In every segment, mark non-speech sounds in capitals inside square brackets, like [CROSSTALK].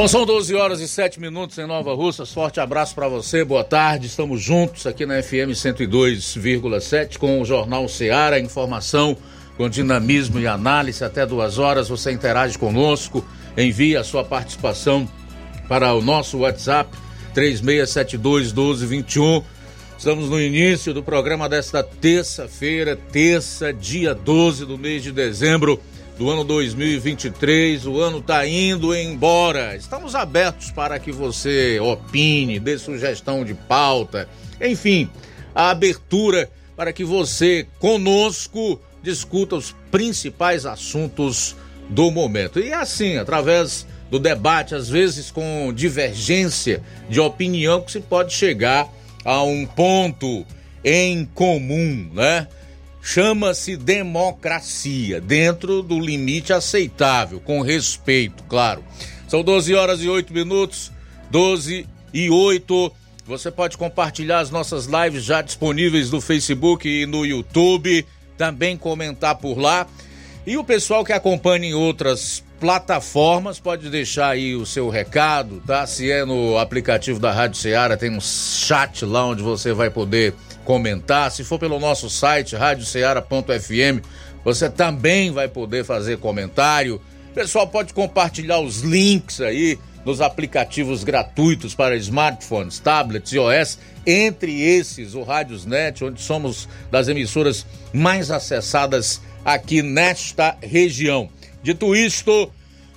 Bom, são 12 horas e 7 minutos em Nova Russa. Forte abraço para você, boa tarde. Estamos juntos aqui na FM 102,7 com o Jornal Seara. Informação com dinamismo e análise. Até duas horas você interage conosco, envia a sua participação para o nosso WhatsApp 3672 1221. Estamos no início do programa desta terça-feira, terça, dia 12 do mês de dezembro do ano 2023. O ano está indo embora. Estamos abertos para que você opine, dê sugestão de pauta, enfim, a abertura para que você conosco discuta os principais assuntos do momento. E assim, através do debate, às vezes com divergência de opinião, que se pode chegar a um ponto em comum, né? Chama-se democracia, dentro do limite aceitável, com respeito, claro. São 12 horas e 8 minutos, 12 e 8. Você pode compartilhar as nossas lives já disponíveis no Facebook e no YouTube, também comentar por lá. E o pessoal que acompanha em outras plataformas pode deixar aí o seu recado, tá? Se é no aplicativo da Rádio Ceará, tem um chat lá onde você vai poder comentar. Se for pelo nosso site, radioceara.fm, você também vai poder fazer comentário. Pessoal pode compartilhar os links aí nos aplicativos gratuitos para smartphones, tablets e OS, entre esses o Rádiosnet, onde somos das emissoras mais acessadas aqui nesta região. Dito isto,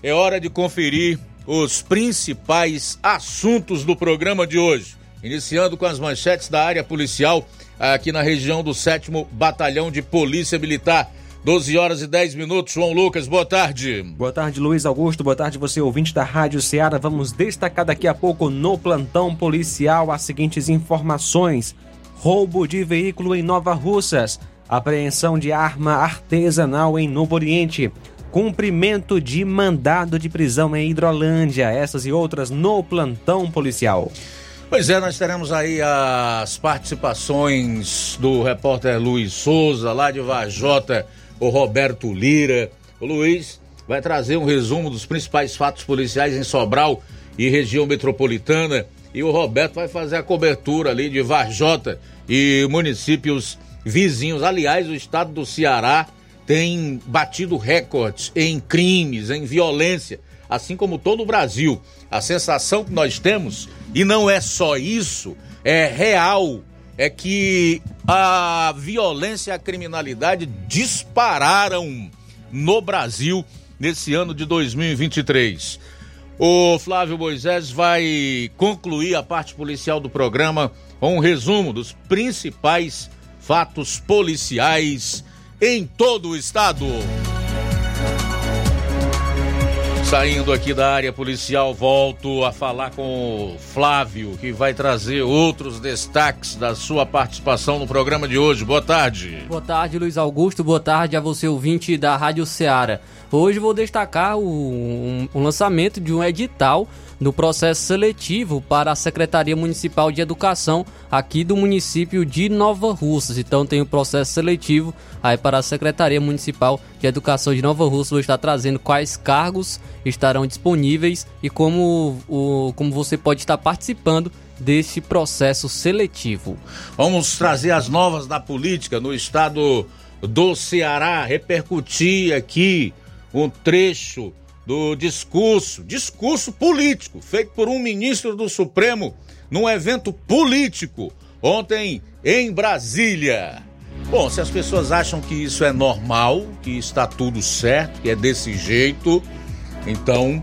é hora de conferir os principais assuntos do programa de hoje. Iniciando com as manchetes da área policial aqui na região do 7 Batalhão de Polícia Militar. 12 horas e 10 minutos. João Lucas, boa tarde. Boa tarde, Luiz Augusto. Boa tarde, você ouvinte da Rádio Ceará. Vamos destacar daqui a pouco no plantão policial as seguintes informações: roubo de veículo em Nova Russas, apreensão de arma artesanal em Novo Oriente, cumprimento de mandado de prisão em Hidrolândia. Essas e outras no plantão policial. Pois é, nós teremos aí as participações do repórter Luiz Souza, lá de Vajota, o Roberto Lira. O Luiz vai trazer um resumo dos principais fatos policiais em Sobral e região metropolitana. E o Roberto vai fazer a cobertura ali de Vajota e municípios vizinhos. Aliás, o estado do Ceará tem batido recordes em crimes, em violência, assim como todo o Brasil. A sensação que nós temos e não é só isso, é real, é que a violência e a criminalidade dispararam no Brasil nesse ano de 2023. O Flávio Moisés vai concluir a parte policial do programa com um resumo dos principais fatos policiais em todo o estado. Saindo aqui da área policial, volto a falar com o Flávio, que vai trazer outros destaques da sua participação no programa de hoje. Boa tarde. Boa tarde, Luiz Augusto. Boa tarde a você, ouvinte da Rádio Ceará. Hoje vou destacar o um, lançamento de um edital no processo seletivo para a Secretaria Municipal de Educação aqui do município de Nova Russas. Então tem o processo seletivo aí para a Secretaria Municipal de Educação de Nova Russas. Vou estar trazendo quais cargos estarão disponíveis e como, o, como você pode estar participando desse processo seletivo. Vamos trazer as novas da política no estado do Ceará, repercutir aqui um trecho do discurso, discurso político, feito por um ministro do Supremo num evento político ontem em Brasília. Bom, se as pessoas acham que isso é normal, que está tudo certo, que é desse jeito, então.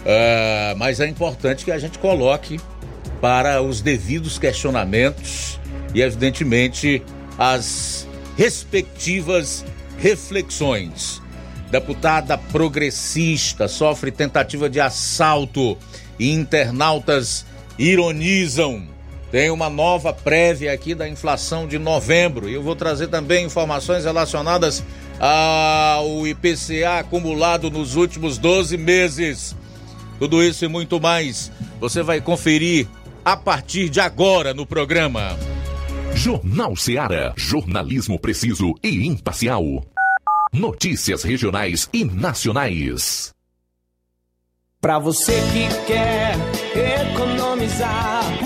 Uh, mas é importante que a gente coloque para os devidos questionamentos e, evidentemente, as respectivas reflexões. Deputada progressista sofre tentativa de assalto e internautas ironizam. Tem uma nova prévia aqui da inflação de novembro e eu vou trazer também informações relacionadas ao IPCA acumulado nos últimos 12 meses. Tudo isso e muito mais você vai conferir a partir de agora no programa. Jornal Seara. Jornalismo preciso e imparcial. Notícias regionais e nacionais. Para você que quer economizar.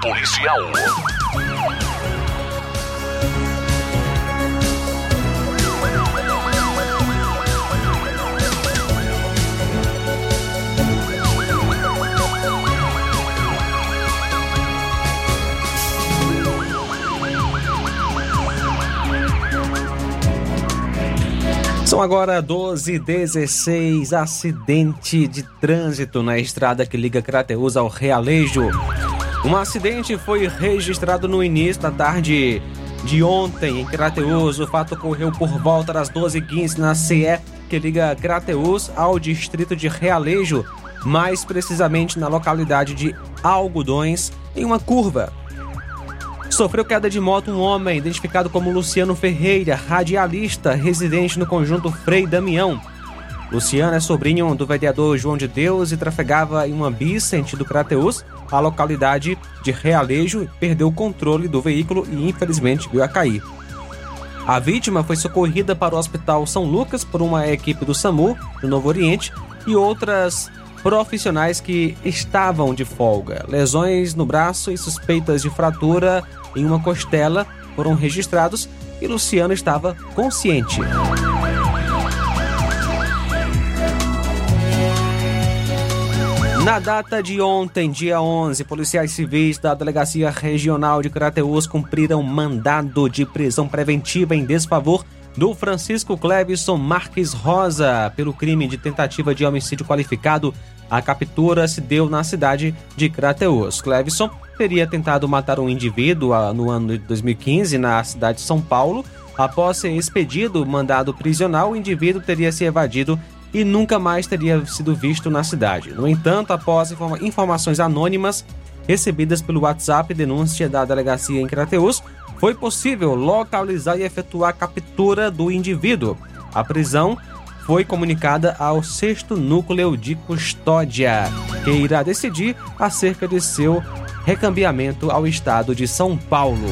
policial. São agora 12 16 acidente de trânsito na estrada que liga Crateus ao Realejo. Um acidente foi registrado no início da tarde de ontem em Crateus. O fato ocorreu por volta das 12h15 na CE que liga Crateus ao distrito de Realejo, mais precisamente na localidade de Algodões, em uma curva. Sofreu queda de moto um homem identificado como Luciano Ferreira, radialista, residente no conjunto Frei Damião. Luciano é sobrinho do vereador João de Deus e trafegava em uma bis sentido Crateus, a localidade de Realejo, perdeu o controle do veículo e infelizmente veio a cair. A vítima foi socorrida para o Hospital São Lucas por uma equipe do SAMU, do Novo Oriente, e outras profissionais que estavam de folga. Lesões no braço e suspeitas de fratura em uma costela foram registrados e Luciano estava consciente. Na data de ontem, dia 11, policiais civis da Delegacia Regional de Crateús cumpriram mandado de prisão preventiva em desfavor do Francisco Clevison Marques Rosa pelo crime de tentativa de homicídio qualificado. A captura se deu na cidade de Crateús. Clevison teria tentado matar um indivíduo no ano de 2015 na cidade de São Paulo. Após ser expedido mandado prisional, o indivíduo teria se evadido e nunca mais teria sido visto na cidade. No entanto, após informa informações anônimas, recebidas pelo WhatsApp denúncia da delegacia em Crateus, foi possível localizar e efetuar a captura do indivíduo. A prisão foi comunicada ao sexto núcleo de custódia, que irá decidir acerca de seu recambiamento ao estado de São Paulo.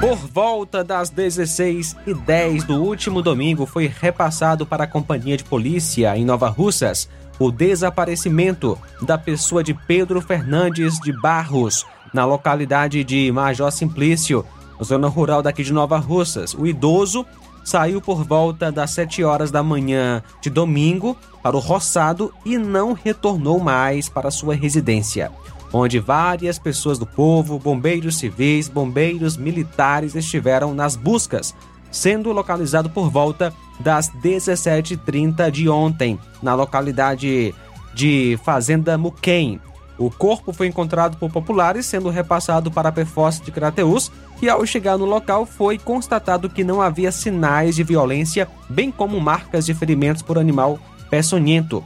Por volta das 16h10 do último domingo, foi repassado para a companhia de polícia em Nova Russas o desaparecimento da pessoa de Pedro Fernandes de Barros, na localidade de Major Simplício, zona rural daqui de Nova Russas. O idoso saiu por volta das 7 horas da manhã de domingo para o roçado e não retornou mais para sua residência onde várias pessoas do povo, bombeiros civis, bombeiros militares estiveram nas buscas, sendo localizado por volta das 17h30 de ontem, na localidade de Fazenda Muquem. O corpo foi encontrado por populares, sendo repassado para a PFOS de Crateus, e ao chegar no local foi constatado que não havia sinais de violência, bem como marcas de ferimentos por animal peçonhento.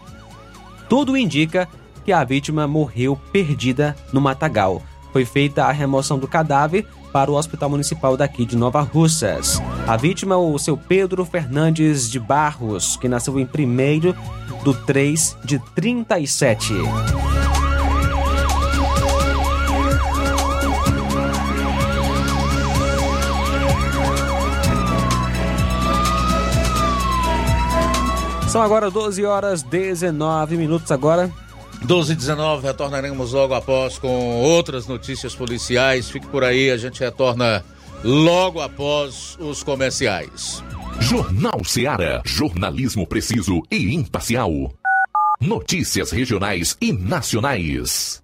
Tudo indica que a vítima morreu perdida no matagal. Foi feita a remoção do cadáver para o Hospital Municipal daqui de Nova Russas. A vítima, o seu Pedro Fernandes de Barros, que nasceu em 1 do 3 de 37. São agora 12 horas 19 minutos agora. 12 e 19, retornaremos logo após com outras notícias policiais. Fique por aí, a gente retorna logo após os comerciais. Jornal Seara. Jornalismo preciso e imparcial. Notícias regionais e nacionais.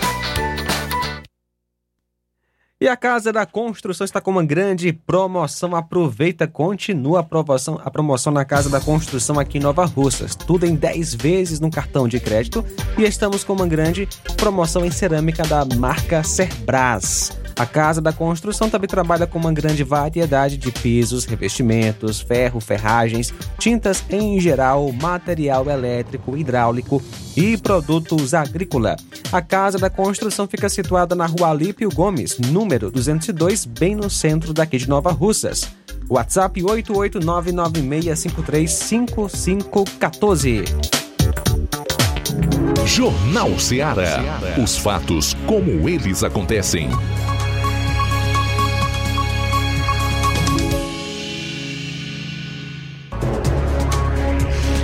E a Casa da Construção está com uma grande promoção. Aproveita, continua a promoção, a promoção na Casa da Construção aqui em Nova Russas. Tudo em 10 vezes no cartão de crédito. E estamos com uma grande promoção em cerâmica da marca Cerbras. A Casa da Construção também trabalha com uma grande variedade de pisos, revestimentos, ferro, ferragens, tintas em geral, material elétrico, hidráulico e produtos agrícola. A Casa da Construção fica situada na rua Alípio Gomes, número 202, bem no centro daqui de Nova Russas. WhatsApp 88996535514. Jornal Ceará. Os fatos como eles acontecem.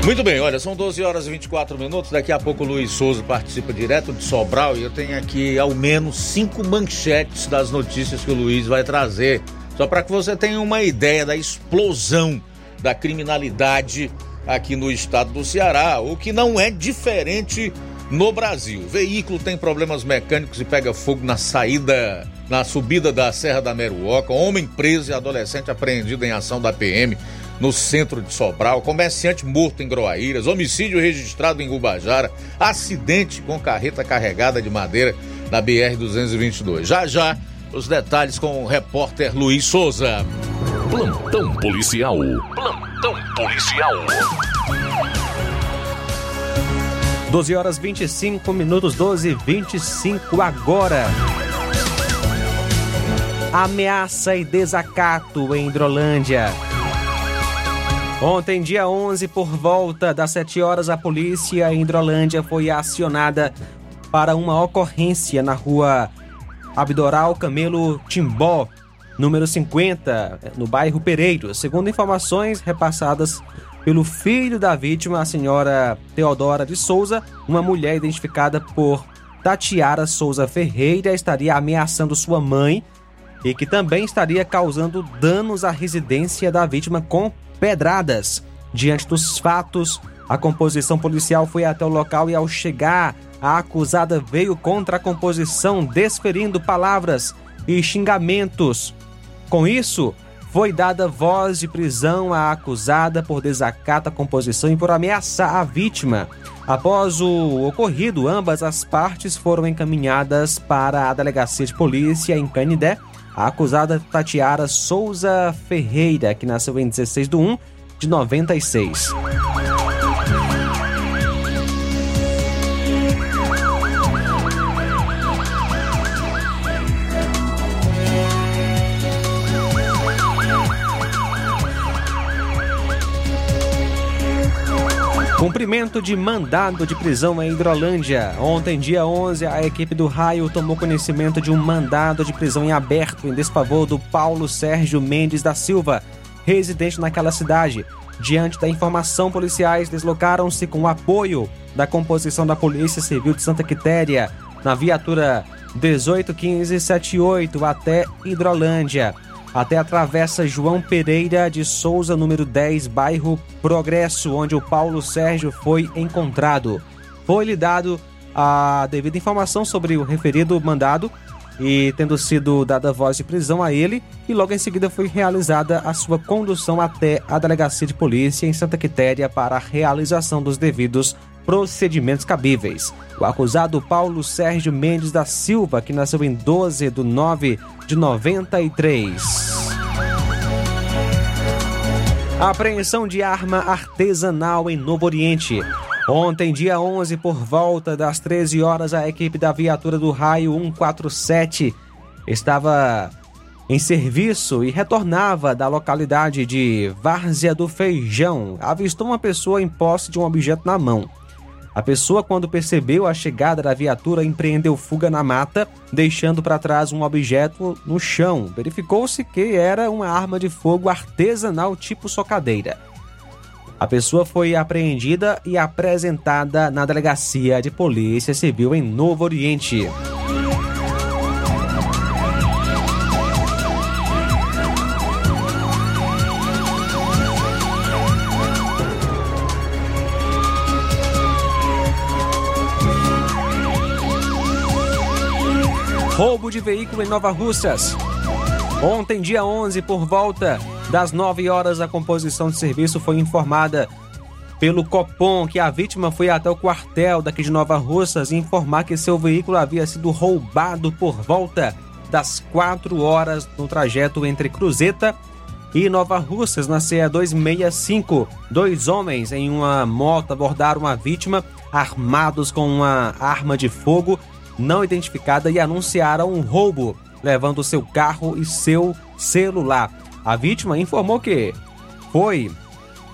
Muito bem, olha, são 12 horas e 24 minutos. Daqui a pouco o Luiz Souza participa direto de Sobral e eu tenho aqui ao menos cinco manchetes das notícias que o Luiz vai trazer. Só para que você tenha uma ideia da explosão da criminalidade aqui no estado do Ceará, o que não é diferente no Brasil. O veículo tem problemas mecânicos e pega fogo na saída, na subida da Serra da Meruoca. Homem preso e adolescente apreendido em ação da PM no centro de Sobral, comerciante morto em Groaíras, homicídio registrado em Gubajara, acidente com carreta carregada de madeira na BR-222. Já já, os detalhes com o repórter Luiz Souza. Plantão policial. Plantão policial. 12 horas 25 minutos, 12 e 25 agora. Ameaça e desacato em Hidrolândia. Ontem, dia 11, por volta das 7 horas, a polícia em Hidrolândia foi acionada para uma ocorrência na rua Abdoral Camelo Timbó, número 50, no bairro Pereiro. Segundo informações repassadas pelo filho da vítima, a senhora Teodora de Souza, uma mulher identificada por Tatiara Souza Ferreira, estaria ameaçando sua mãe e que também estaria causando danos à residência da vítima com pedradas. Diante dos fatos, a composição policial foi até o local e, ao chegar, a acusada veio contra a composição, desferindo palavras e xingamentos. Com isso, foi dada voz de prisão à acusada por desacato à composição e por ameaçar a vítima. Após o ocorrido, ambas as partes foram encaminhadas para a delegacia de polícia em Canidé a acusada Tatiara Souza Ferreira, que nasceu em 16 de 1 de 96. Cumprimento de mandado de prisão em Hidrolândia. Ontem, dia 11, a equipe do Raio tomou conhecimento de um mandado de prisão em aberto em desfavor do Paulo Sérgio Mendes da Silva, residente naquela cidade. Diante da informação, policiais deslocaram-se com o apoio da composição da Polícia Civil de Santa Quitéria na viatura 181578 até Hidrolândia até a travessa João Pereira de Souza, número 10, bairro Progresso, onde o Paulo Sérgio foi encontrado. Foi-lhe dado a devida informação sobre o referido mandado e tendo sido dada voz de prisão a ele, e logo em seguida foi realizada a sua condução até a delegacia de polícia em Santa Quitéria para a realização dos devidos procedimentos cabíveis. O acusado Paulo Sérgio Mendes da Silva, que nasceu em 12 de 9 de 93. A apreensão de arma artesanal em Novo Oriente. Ontem, dia 11, por volta das 13 horas, a equipe da viatura do Raio 147 estava em serviço e retornava da localidade de Várzea do Feijão. Avistou uma pessoa em posse de um objeto na mão. A pessoa, quando percebeu a chegada da viatura, empreendeu fuga na mata, deixando para trás um objeto no chão. Verificou-se que era uma arma de fogo artesanal tipo socadeira. A pessoa foi apreendida e apresentada na delegacia de Polícia Civil em Novo Oriente. Roubo de veículo em Nova Russas. Ontem, dia 11, por volta das 9 horas, a composição de serviço foi informada pelo Copom que a vítima foi até o quartel daqui de Nova Russas informar que seu veículo havia sido roubado por volta das 4 horas no trajeto entre Cruzeta e Nova Russas, na CE 265. Dois homens em uma moto abordaram a vítima armados com uma arma de fogo não identificada e anunciaram um roubo, levando seu carro e seu celular. A vítima informou que foi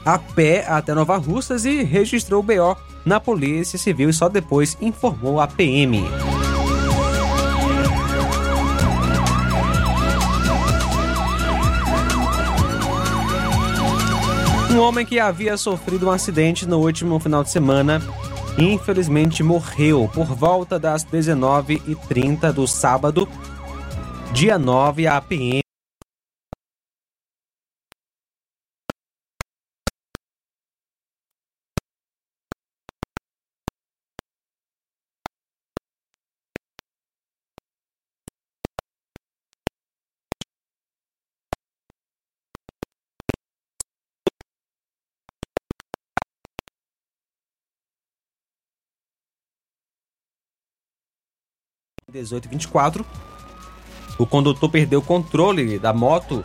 a pé até Nova Russas e registrou o BO na Polícia Civil e só depois informou a PM. Um homem que havia sofrido um acidente no último final de semana infelizmente morreu por volta das 19h30 do sábado, dia 9 a PM. 1824, o condutor perdeu o controle da moto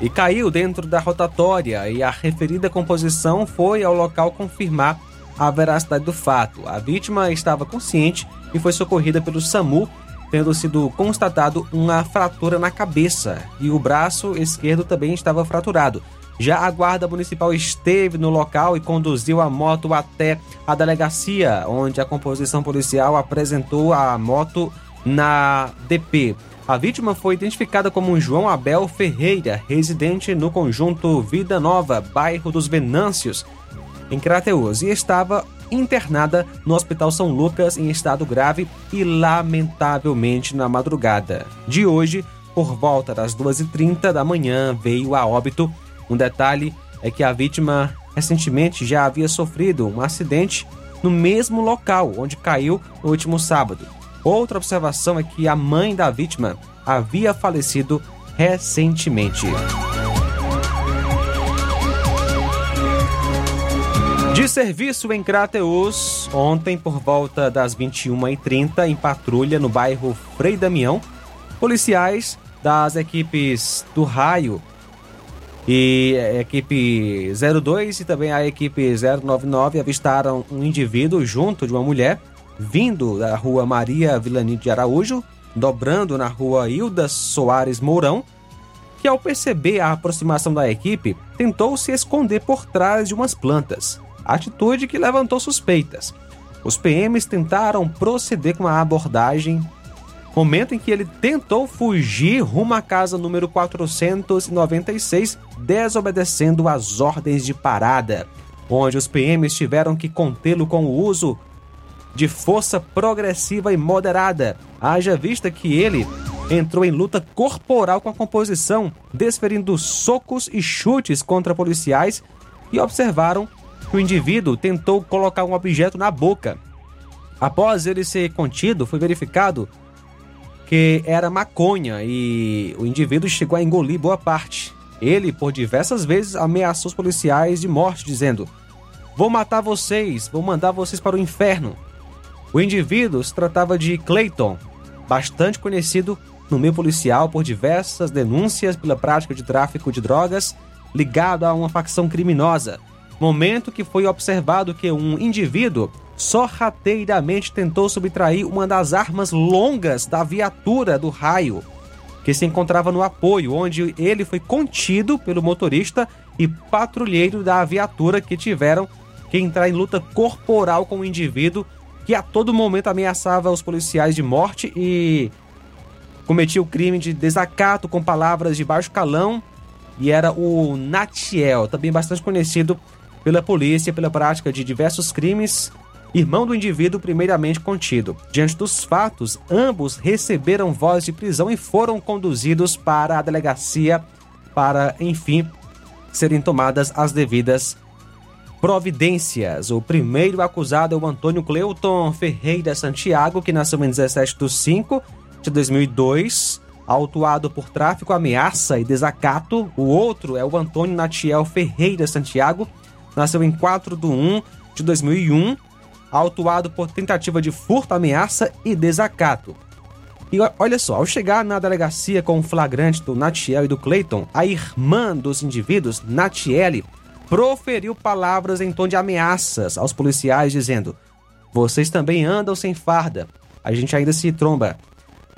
e caiu dentro da rotatória e a referida composição foi ao local confirmar a veracidade do fato. A vítima estava consciente e foi socorrida pelo SAMU, tendo sido constatado uma fratura na cabeça e o braço esquerdo também estava fraturado. Já a Guarda Municipal esteve no local e conduziu a moto até a delegacia, onde a composição policial apresentou a moto na DP. A vítima foi identificada como João Abel Ferreira, residente no conjunto Vida Nova, bairro dos Venâncios, em Crateus, e estava internada no Hospital São Lucas em estado grave e lamentavelmente na madrugada de hoje, por volta das 2h30 da manhã, veio a óbito um detalhe é que a vítima recentemente já havia sofrido um acidente no mesmo local onde caiu no último sábado. Outra observação é que a mãe da vítima havia falecido recentemente. De serviço em Crateus, ontem por volta das 21h30, em patrulha no bairro Frei Damião, policiais das equipes do Raio e a equipe 02 e também a equipe 099 avistaram um indivíduo junto de uma mulher vindo da rua Maria Vilani de Araújo, dobrando na rua Hilda Soares Mourão, que ao perceber a aproximação da equipe, tentou se esconder por trás de umas plantas, atitude que levantou suspeitas. Os PMs tentaram proceder com a abordagem momento em que ele tentou fugir rumo à casa número 496, desobedecendo às ordens de parada, onde os PMs tiveram que contê-lo com o uso de força progressiva e moderada, haja vista que ele entrou em luta corporal com a composição, desferindo socos e chutes contra policiais e observaram que o indivíduo tentou colocar um objeto na boca. Após ele ser contido, foi verificado que era maconha e o indivíduo chegou a engolir boa parte. Ele, por diversas vezes, ameaçou os policiais de morte, dizendo: Vou matar vocês, vou mandar vocês para o inferno. O indivíduo se tratava de Clayton, bastante conhecido no meio policial por diversas denúncias pela prática de tráfico de drogas ligado a uma facção criminosa. momento que foi observado que um indivíduo sorrateiramente tentou subtrair uma das armas longas da viatura do raio, que se encontrava no apoio, onde ele foi contido pelo motorista e patrulheiro da viatura que tiveram que entrar em luta corporal com o indivíduo que a todo momento ameaçava os policiais de morte e cometia o crime de desacato com palavras de baixo calão e era o Natiel, também bastante conhecido pela polícia pela prática de diversos crimes, irmão do indivíduo primeiramente contido. Diante dos fatos, ambos receberam voz de prisão e foram conduzidos para a delegacia para, enfim, serem tomadas as devidas providências. O primeiro acusado é o Antônio Cleuton Ferreira Santiago, que nasceu em 17 de 5 de 2002, autuado por tráfico, ameaça e desacato. O outro é o Antônio Natiel Ferreira Santiago, nasceu em 4 de 1 de 2001, autuado por tentativa de furto, ameaça e desacato. E olha só, ao chegar na delegacia com o flagrante do Natiel e do Clayton, a irmã dos indivíduos, Natiele, proferiu palavras em tom de ameaças aos policiais, dizendo: Vocês também andam sem farda, a gente ainda se tromba.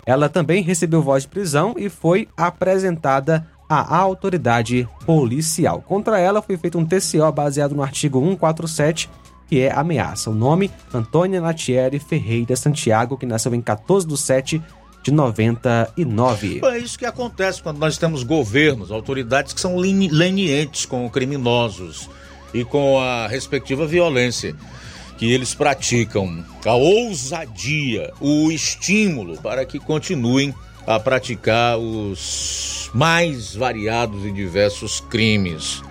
Ela também recebeu voz de prisão e foi apresentada à autoridade policial. Contra ela foi feito um TCO baseado no artigo 147, que é ameaça. O nome: Antônia Natieri Ferreira Santiago, que nasceu em 14 de 7 de 99. É isso que acontece quando nós temos governos, autoridades que são lenientes com criminosos e com a respectiva violência que eles praticam. A ousadia, o estímulo para que continuem a praticar os mais variados e diversos crimes.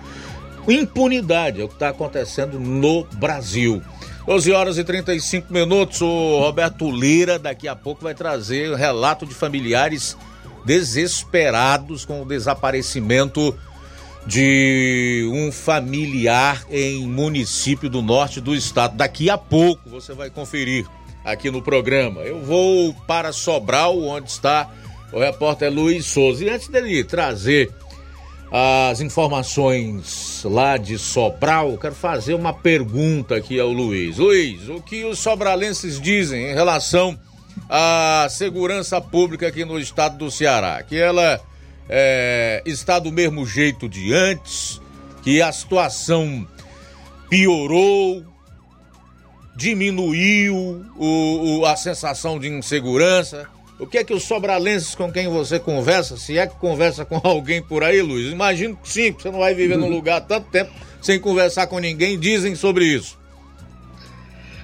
Impunidade é o que está acontecendo no Brasil. 12 horas e 35 minutos. O Roberto Lira daqui a pouco vai trazer o relato de familiares desesperados com o desaparecimento de um familiar em município do norte do estado. Daqui a pouco você vai conferir aqui no programa. Eu vou para Sobral, onde está o repórter Luiz Souza. E antes dele trazer as informações lá de Sobral, quero fazer uma pergunta aqui ao Luiz. Luiz, o que os sobralenses dizem em relação à segurança pública aqui no estado do Ceará? Que ela é, está do mesmo jeito de antes, que a situação piorou, diminuiu o, o, a sensação de insegurança. O que é que os sobralenses com quem você conversa, se é que conversa com [LAUGHS] alguém por aí, Luiz? Imagino que sim, você não vai viver num lugar tanto tempo sem conversar com ninguém, dizem sobre isso.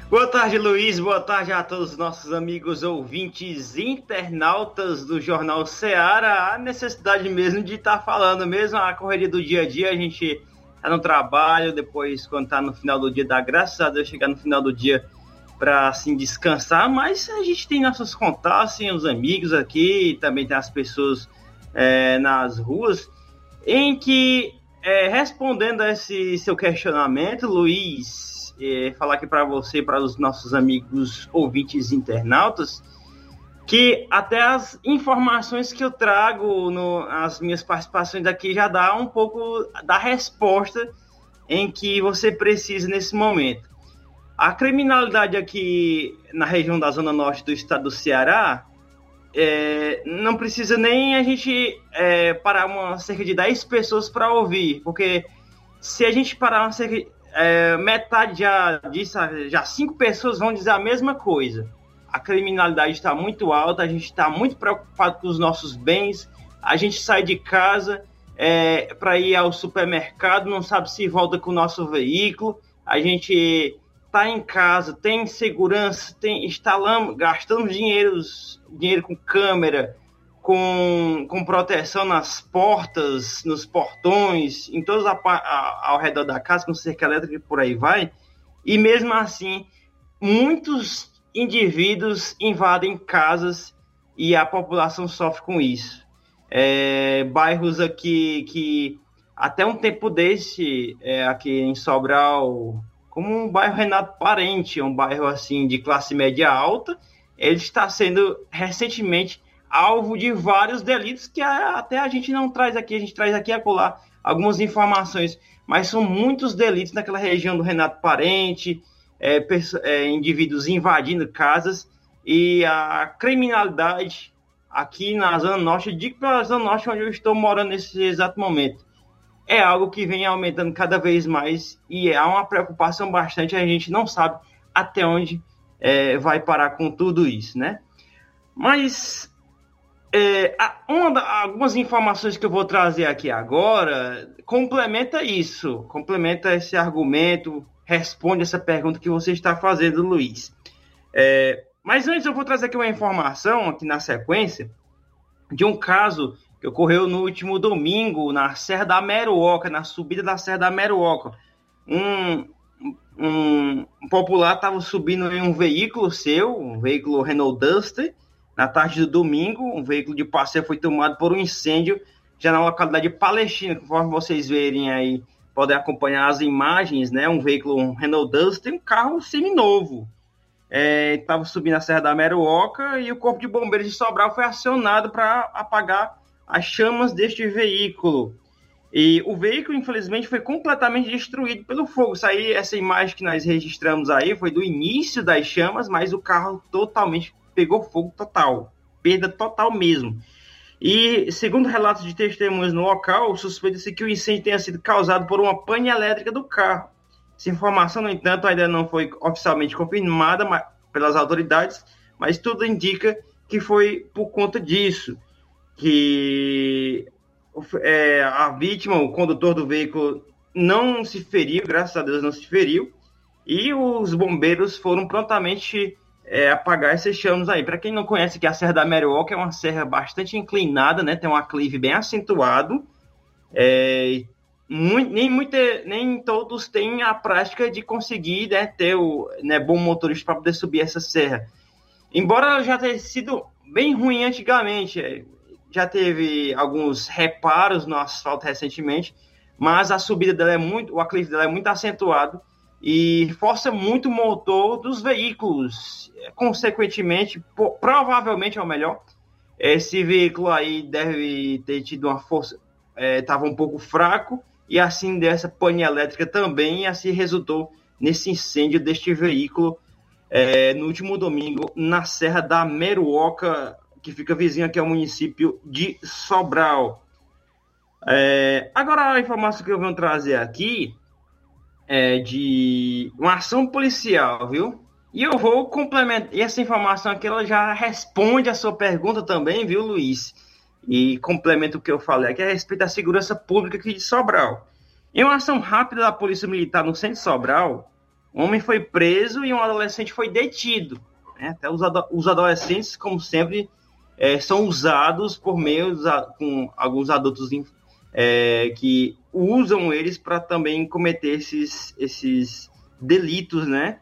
Boa tarde, Luiz. Boa tarde a todos os nossos amigos ouvintes internautas do Jornal Seara. A necessidade mesmo de estar tá falando, mesmo a correria do dia a dia, a gente tá no trabalho, depois quando tá no final do dia, dá graças a Deus chegar no final do dia para assim descansar, mas a gente tem nossos contatos, assim, os amigos aqui, também tem as pessoas é, nas ruas, em que é, respondendo a esse seu questionamento, Luiz, é, falar aqui para você, para os nossos amigos ouvintes internautas, que até as informações que eu trago no, as minhas participações aqui já dá um pouco da resposta em que você precisa nesse momento. A criminalidade aqui na região da zona norte do estado do Ceará é, não precisa nem a gente é, parar uma, cerca de 10 pessoas para ouvir, porque se a gente parar uma cerca, é, metade já disso, já cinco pessoas vão dizer a mesma coisa. A criminalidade está muito alta, a gente está muito preocupado com os nossos bens, a gente sai de casa é, para ir ao supermercado, não sabe se volta com o nosso veículo, a gente tá em casa, tem segurança, tem instalamos, gastamos dinheiro, dinheiro com câmera, com, com proteção nas portas, nos portões, em todos a, a, ao redor da casa, com cerca elétrica e por aí vai. E mesmo assim, muitos indivíduos invadem casas e a população sofre com isso. É, bairros aqui que até um tempo desse, é, aqui em Sobral, como um bairro Renato Parente, um bairro assim de classe média alta, ele está sendo recentemente alvo de vários delitos que até a gente não traz aqui, a gente traz aqui a colar algumas informações, mas são muitos delitos naquela região do Renato Parente, é, é, indivíduos invadindo casas e a criminalidade aqui na Zona Norte, digo para a Zona Norte onde eu estou morando nesse exato momento, é algo que vem aumentando cada vez mais e há uma preocupação bastante, a gente não sabe até onde é, vai parar com tudo isso, né? Mas é, uma, algumas informações que eu vou trazer aqui agora complementa isso, complementa esse argumento, responde essa pergunta que você está fazendo, Luiz. É, mas antes eu vou trazer aqui uma informação aqui na sequência de um caso que ocorreu no último domingo na Serra da Meruoca, na subida da Serra da Meruoca. Um, um, um popular estava subindo em um veículo seu, um veículo Renault Duster, na tarde do domingo, um veículo de passeio foi tomado por um incêndio já na localidade de Palestina, conforme vocês verem aí, podem acompanhar as imagens, né? Um veículo, um Renault Duster, um carro seminovo. Estava é, subindo a Serra da Meruoca e o Corpo de Bombeiros de Sobral foi acionado para apagar as chamas deste veículo. E o veículo, infelizmente, foi completamente destruído pelo fogo. Isso aí, essa imagem que nós registramos aí foi do início das chamas, mas o carro totalmente pegou fogo total. Perda total mesmo. E, segundo relatos de testemunhas no local, suspeita-se que o incêndio tenha sido causado por uma pane elétrica do carro. Essa informação, no entanto, ainda não foi oficialmente confirmada pelas autoridades, mas tudo indica que foi por conta disso que é, a vítima, o condutor do veículo, não se feriu, graças a Deus não se feriu, e os bombeiros foram prontamente é, apagar esses chamas aí. Para quem não conhece, que a Serra da Merioca é uma serra bastante inclinada, né? Tem um aclive bem acentuado. É, muito, nem, muito, nem todos têm a prática de conseguir né, ter o né, bom motorista para poder subir essa serra. Embora ela já tenha sido bem ruim antigamente, é, já teve alguns reparos no asfalto recentemente, mas a subida dela é muito, o aclive dela é muito acentuado e força muito o motor dos veículos. Consequentemente, provavelmente é o melhor. Esse veículo aí deve ter tido uma força, estava é, um pouco fraco e assim dessa pane elétrica também, e assim resultou nesse incêndio deste veículo é, no último domingo na Serra da Meruoca, que fica vizinho aqui ao município de Sobral. É, agora, a informação que eu venho trazer aqui é de uma ação policial, viu? E eu vou complementar. E essa informação aqui ela já responde a sua pergunta também, viu, Luiz? E complementa o que eu falei aqui a respeito da segurança pública aqui de Sobral. Em uma ação rápida da Polícia Militar no centro de Sobral, um homem foi preso e um adolescente foi detido. Né? Até os, ado os adolescentes, como sempre, é, são usados por meio com alguns adultos é, que usam eles para também cometer esses, esses delitos, né?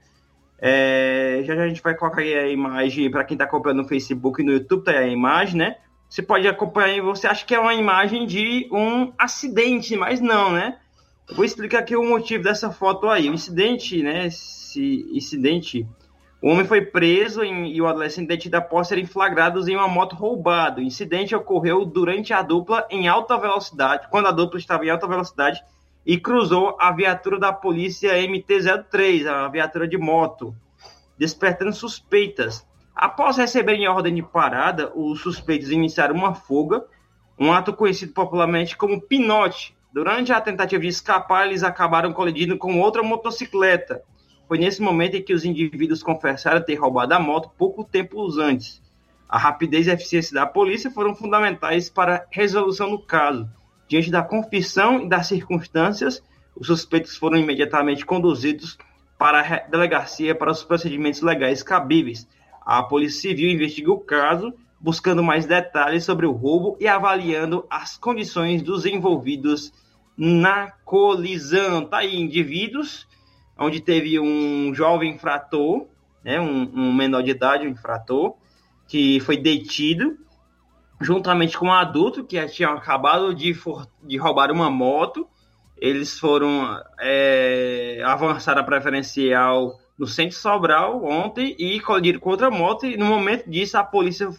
É, já, já a gente vai colocar aí a imagem para quem está acompanhando no Facebook e no YouTube, tá aí a imagem, né? Você pode acompanhar você acha que é uma imagem de um acidente, mas não, né? Eu vou explicar aqui o motivo dessa foto aí. O incidente, né? Esse incidente o homem foi preso em, e o adolescente após serem flagrados em uma moto roubada. O incidente ocorreu durante a dupla em alta velocidade, quando a dupla estava em alta velocidade e cruzou a viatura da polícia MT-03, a viatura de moto, despertando suspeitas. Após receberem ordem de parada, os suspeitos iniciaram uma fuga, um ato conhecido popularmente como pinote. Durante a tentativa de escapar, eles acabaram colidindo com outra motocicleta foi nesse momento em que os indivíduos confessaram ter roubado a moto pouco tempo antes. A rapidez e a eficiência da polícia foram fundamentais para a resolução do caso. Diante da confissão e das circunstâncias, os suspeitos foram imediatamente conduzidos para a delegacia para os procedimentos legais cabíveis. A Polícia Civil investiga o caso, buscando mais detalhes sobre o roubo e avaliando as condições dos envolvidos na colisão. Tá aí, indivíduos onde teve um jovem infrator, né, um, um menor de idade, um infrator, que foi detido, juntamente com um adulto que tinha acabado de, for, de roubar uma moto. Eles foram é, avançar a preferencial no centro Sobral ontem e colidiram com outra moto. E no momento disso, a polícia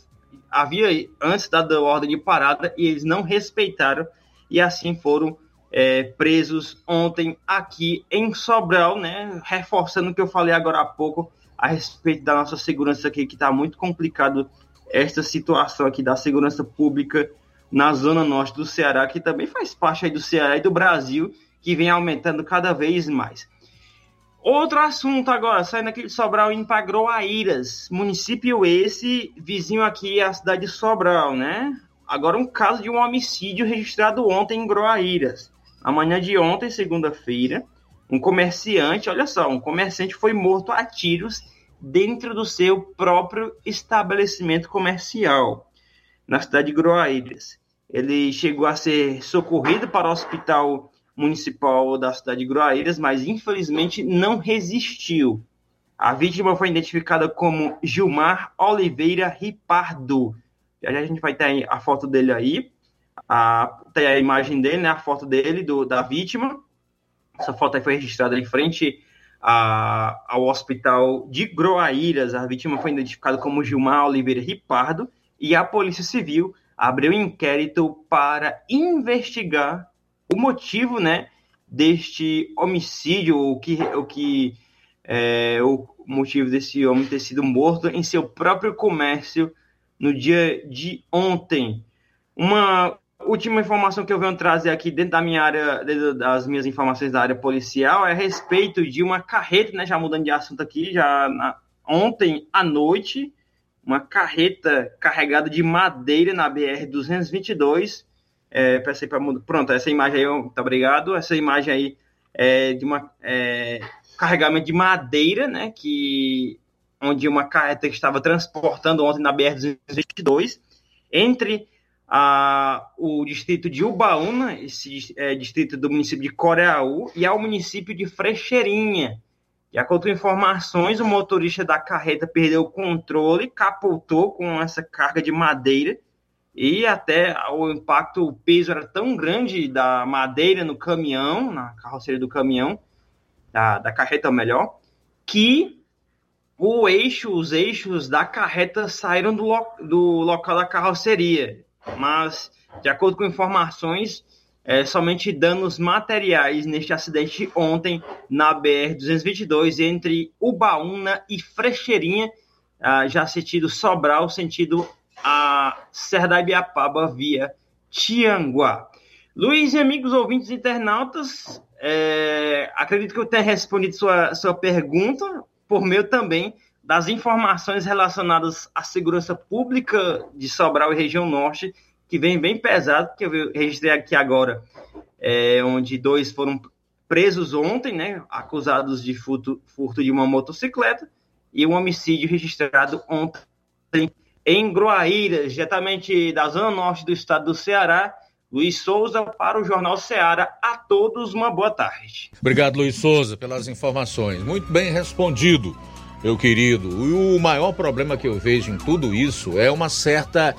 havia antes dado ordem de parada e eles não respeitaram e assim foram é, presos ontem aqui em Sobral, né? Reforçando o que eu falei agora há pouco a respeito da nossa segurança aqui, que está muito complicado esta situação aqui da segurança pública na zona norte do Ceará, que também faz parte aí do Ceará e do Brasil, que vem aumentando cada vez mais. Outro assunto agora, saindo aqui de Sobral, indo para Groaíras, município esse, vizinho aqui à cidade de Sobral, né? Agora um caso de um homicídio registrado ontem em Groaíras. Amanhã de ontem, segunda-feira, um comerciante, olha só, um comerciante foi morto a tiros dentro do seu próprio estabelecimento comercial, na cidade de Groaíras. Ele chegou a ser socorrido para o hospital municipal da cidade de Groaíras, mas infelizmente não resistiu. A vítima foi identificada como Gilmar Oliveira Ripardo. Já, a gente vai ter a foto dele aí. A, tem a imagem dele, né, a foto dele, do, da vítima. Essa foto aí foi registrada em frente a, ao hospital de Groaíras. A vítima foi identificada como Gilmar Oliveira Ripardo e a Polícia Civil abriu inquérito para investigar o motivo, né, deste homicídio, o que, o que é, o motivo desse homem ter sido morto em seu próprio comércio no dia de ontem. Uma última informação que eu venho trazer aqui dentro da minha área, das minhas informações da área policial, é a respeito de uma carreta, né, já mudando de assunto aqui, já na, ontem à noite, uma carreta carregada de madeira na BR-222 é, para pronto, essa imagem aí, muito obrigado. Essa imagem aí é de uma é, carregamento de madeira, né? Que onde uma carreta estava transportando ontem na BR-222 entre a, o distrito de Ubaúna, esse é, distrito do município de Coreaú, e ao município de Frecheirinha. De acordo com informações, o motorista da carreta perdeu o controle, capotou com essa carga de madeira e até o impacto, o peso era tão grande da madeira no caminhão, na carroceria do caminhão, da, da carreta melhor, que o eixo, os eixos da carreta saíram do, lo, do local da carroceria. Mas, de acordo com informações, é, somente danos materiais neste acidente ontem na BR-222 entre Ubaúna e Frecheirinha, ah, já sentido Sobral, sentido a Serra Ibiapaba via Tianguá. Luiz e amigos ouvintes internautas, é, acredito que eu tenha respondido sua, sua pergunta por meio também das informações relacionadas à segurança pública de Sobral e região norte, que vem bem pesado, que eu registrei aqui agora, é, onde dois foram presos ontem, né, acusados de furto, furto de uma motocicleta, e um homicídio registrado ontem em Groaíras, diretamente da zona norte do estado do Ceará. Luiz Souza para o Jornal Ceará. A todos uma boa tarde. Obrigado, Luiz Souza, pelas informações. Muito bem respondido, meu querido. O maior problema que eu vejo em tudo isso é uma certa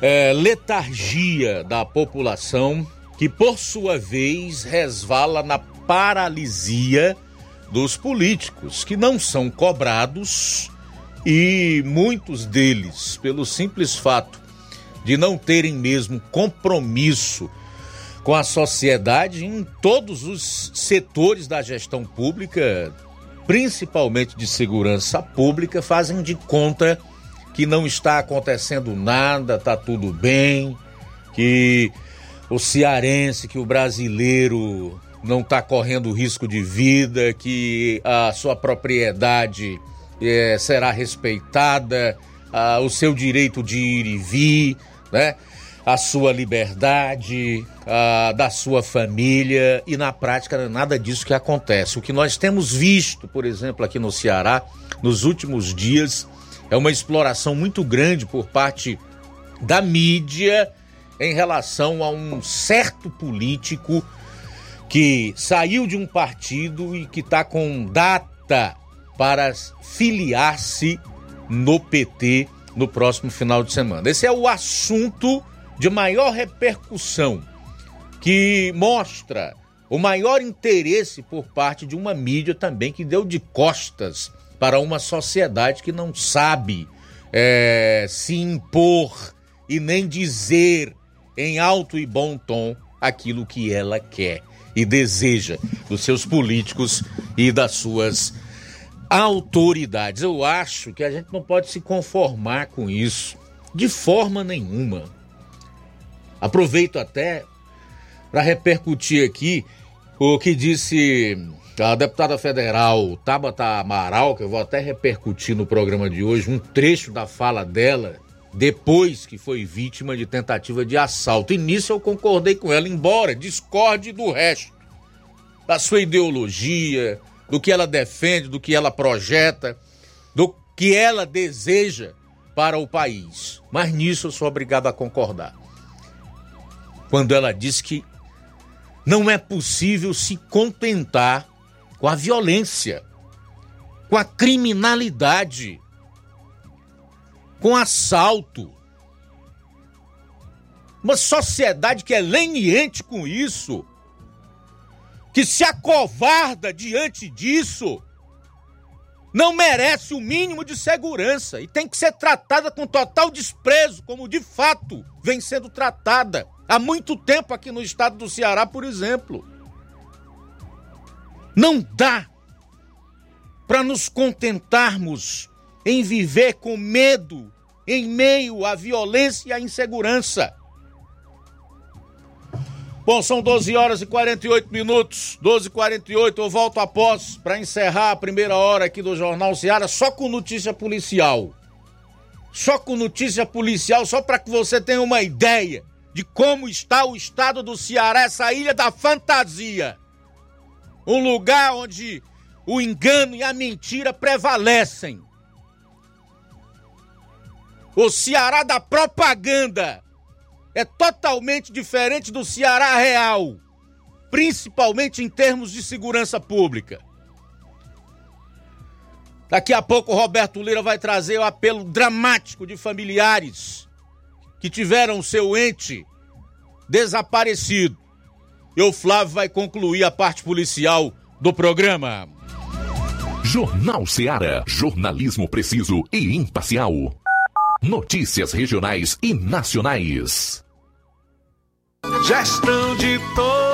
é, letargia da população que, por sua vez, resvala na paralisia dos políticos que não são cobrados e muitos deles, pelo simples fato de não terem mesmo compromisso com a sociedade em todos os setores da gestão pública, principalmente de segurança pública, fazem de conta que não está acontecendo nada, tá tudo bem, que o cearense, que o brasileiro não está correndo risco de vida, que a sua propriedade é, será respeitada, ah, o seu direito de ir e vir, né? A sua liberdade, ah, da sua família, e na prática é nada disso que acontece. O que nós temos visto, por exemplo, aqui no Ceará, nos últimos dias, é uma exploração muito grande por parte da mídia em relação a um certo político que saiu de um partido e que está com data para filiar-se no PT no próximo final de semana. Esse é o assunto de maior repercussão que mostra o maior interesse por parte de uma mídia também que deu de costas para uma sociedade que não sabe é, se impor e nem dizer em alto e bom tom aquilo que ela quer e deseja dos seus políticos e das suas autoridades. Eu acho que a gente não pode se conformar com isso de forma nenhuma. Aproveito até para repercutir aqui o que disse a deputada federal Tabata Amaral, que eu vou até repercutir no programa de hoje, um trecho da fala dela depois que foi vítima de tentativa de assalto. E nisso eu concordei com ela, embora discorde do resto, da sua ideologia, do que ela defende, do que ela projeta, do que ela deseja para o país. Mas nisso eu sou obrigado a concordar. Quando ela diz que não é possível se contentar com a violência, com a criminalidade, com assalto. Uma sociedade que é leniente com isso, que se acovarda diante disso, não merece o mínimo de segurança e tem que ser tratada com total desprezo, como de fato vem sendo tratada há muito tempo aqui no estado do Ceará, por exemplo. Não dá para nos contentarmos em viver com medo em meio à violência e à insegurança. Bom, são 12 horas e 48 minutos, 12 e 48 eu volto após para encerrar a primeira hora aqui do Jornal Seara só com notícia policial. Só com notícia policial, só para que você tenha uma ideia de como está o estado do Ceará, essa ilha da fantasia. Um lugar onde o engano e a mentira prevalecem. O Ceará da propaganda é totalmente diferente do Ceará real, principalmente em termos de segurança pública. Daqui a pouco o Roberto Lira vai trazer o apelo dramático de familiares que tiveram seu ente desaparecido. E o Flávio vai concluir a parte policial do programa. Jornal Seara. Jornalismo preciso e imparcial. Notícias regionais e nacionais. Gestão de todos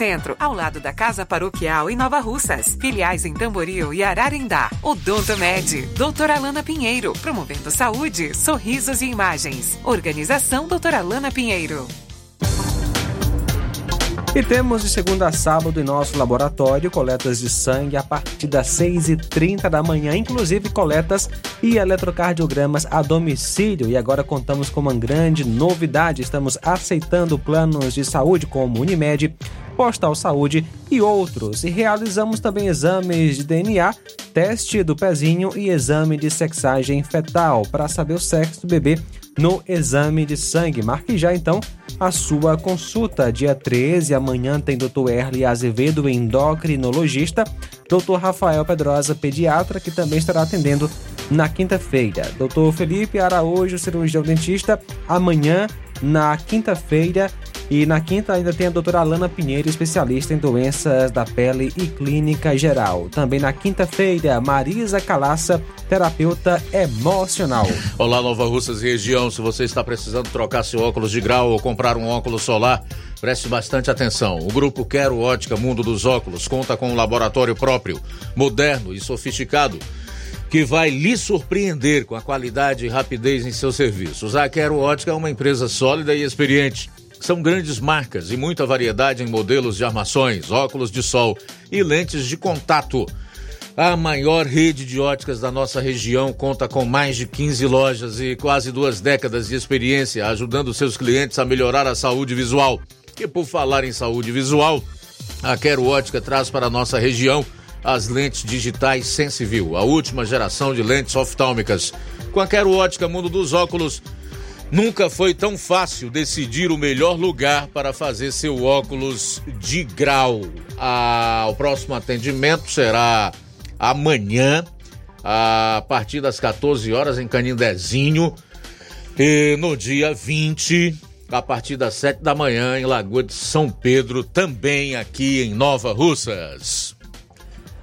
Centro, ao lado da Casa Paroquial em Nova Russas. Filiais em Tamboril e Ararindá. Odonto Med, doutora Alana Pinheiro, promovendo saúde, sorrisos e imagens. Organização doutora Alana Pinheiro. E temos de segunda a sábado em nosso laboratório coletas de sangue a partir das 6h30 da manhã, inclusive coletas e eletrocardiogramas a domicílio. E agora contamos com uma grande novidade: estamos aceitando planos de saúde como Unimed, Postal Saúde e outros. E realizamos também exames de DNA, teste do pezinho e exame de sexagem fetal para saber o sexo do bebê no exame de sangue. Marque já então a sua consulta. Dia 13, amanhã tem Dr. Erle Azevedo, endocrinologista, Dr. Rafael Pedrosa, pediatra, que também estará atendendo na quinta-feira. Dr. Felipe Araújo, cirurgião dentista, amanhã, na quinta-feira. E na quinta ainda tem a doutora Alana Pinheiro, especialista em doenças da pele e clínica geral. Também na quinta-feira, Marisa Calaça, terapeuta emocional. Olá, Nova Russas e região. Se você está precisando trocar seu óculos de grau ou comprar um óculos solar, preste bastante atenção. O grupo Quero Ótica Mundo dos Óculos conta com um laboratório próprio, moderno e sofisticado que vai lhe surpreender com a qualidade e rapidez em seus serviços. A Quero Ótica é uma empresa sólida e experiente. São grandes marcas e muita variedade em modelos de armações, óculos de sol e lentes de contato. A maior rede de óticas da nossa região conta com mais de 15 lojas e quase duas décadas de experiência, ajudando seus clientes a melhorar a saúde visual. E por falar em saúde visual, a Quero Ótica traz para a nossa região as lentes digitais Sensiview, a última geração de lentes oftálmicas. Com a Quero Ótica Mundo dos Óculos, nunca foi tão fácil decidir o melhor lugar para fazer seu óculos de grau. Ah, o próximo atendimento será amanhã, a partir das 14 horas, em Canindezinho. E no dia 20, a partir das 7 da manhã, em Lagoa de São Pedro, também aqui em Nova Russas.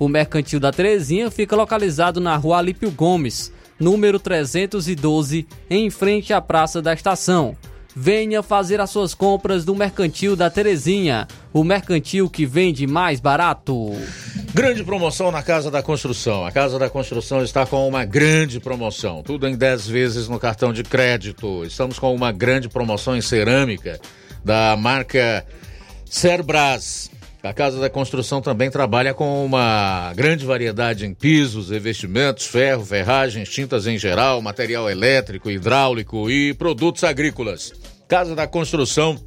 O Mercantil da Terezinha fica localizado na rua Alípio Gomes, número 312, em frente à Praça da Estação. Venha fazer as suas compras do Mercantil da Terezinha, o mercantil que vende mais barato. Grande promoção na Casa da Construção. A Casa da Construção está com uma grande promoção. Tudo em 10 vezes no cartão de crédito. Estamos com uma grande promoção em cerâmica da marca Cerbras. A Casa da Construção também trabalha com uma grande variedade em pisos, revestimentos, ferro, ferragens, tintas em geral, material elétrico, hidráulico e produtos agrícolas. Casa da Construção,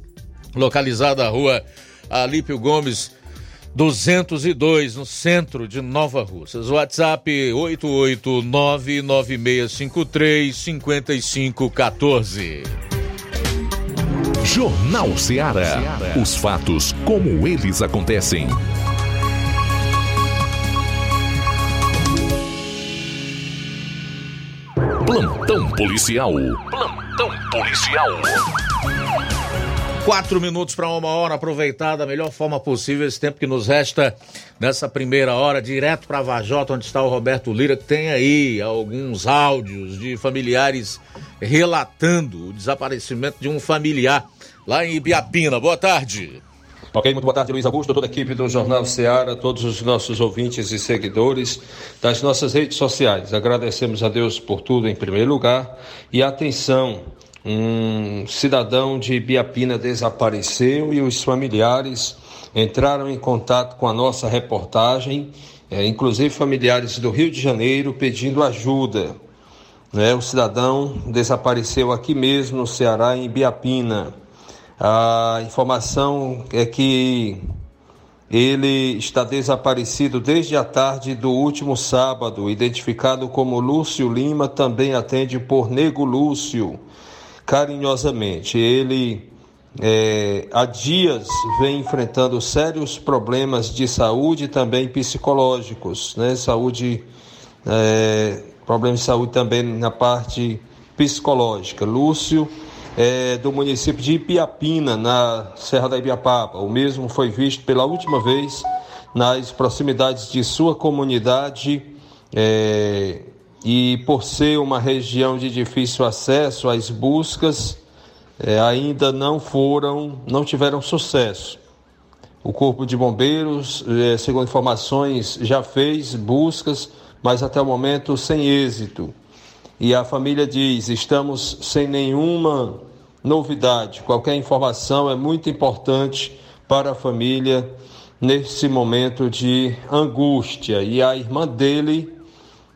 localizada na rua Alípio Gomes, 202, no centro de Nova Russas. WhatsApp 88996535514. Jornal Ceará. Os fatos como eles acontecem. Plantão policial. Plantão policial. Quatro minutos para uma hora, aproveitar da melhor forma possível esse tempo que nos resta nessa primeira hora, direto para Vajota, onde está o Roberto Lira, que tem aí alguns áudios de familiares relatando o desaparecimento de um familiar lá em Ibiapina. Boa tarde. Ok, muito boa tarde, Luiz Augusto, toda a equipe do Jornal Ceará, todos os nossos ouvintes e seguidores das nossas redes sociais. Agradecemos a Deus por tudo em primeiro lugar e atenção, um cidadão de Biapina desapareceu e os familiares entraram em contato com a nossa reportagem, é, inclusive familiares do Rio de Janeiro, pedindo ajuda. Né? O cidadão desapareceu aqui mesmo no Ceará, em Biapina. A informação é que ele está desaparecido desde a tarde do último sábado, identificado como Lúcio Lima, também atende por Nego Lúcio, carinhosamente. Ele é, há dias vem enfrentando sérios problemas de saúde e também psicológicos, né? Saúde, é, problemas de saúde também na parte psicológica. Lúcio é, do município de Ipiapina, na Serra da Ibiapaba. O mesmo foi visto pela última vez nas proximidades de sua comunidade é, e por ser uma região de difícil acesso, as buscas é, ainda não foram, não tiveram sucesso. O Corpo de Bombeiros, é, segundo informações, já fez buscas, mas até o momento sem êxito. E a família diz: estamos sem nenhuma novidade. Qualquer informação é muito importante para a família nesse momento de angústia. E a irmã dele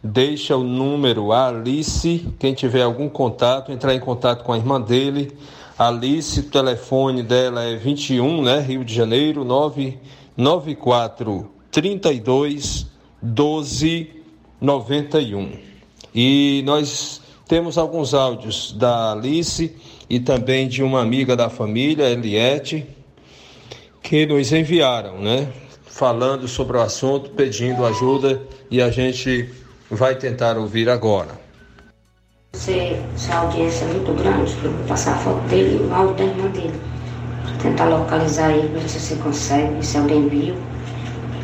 deixa o número a Alice, quem tiver algum contato, entrar em contato com a irmã dele. Alice, o telefone dela é 21, né, Rio de Janeiro, 994 32 12 91. E nós temos alguns áudios da Alice e também de uma amiga da família, Eliette, que nos enviaram, né? Falando sobre o assunto, pedindo ajuda e a gente vai tentar ouvir agora. Se, se a audiência é muito grande, eu vou passar a foto dele e o áudio da irmã dele. Tentar localizar ele, ver se você consegue, se alguém viu.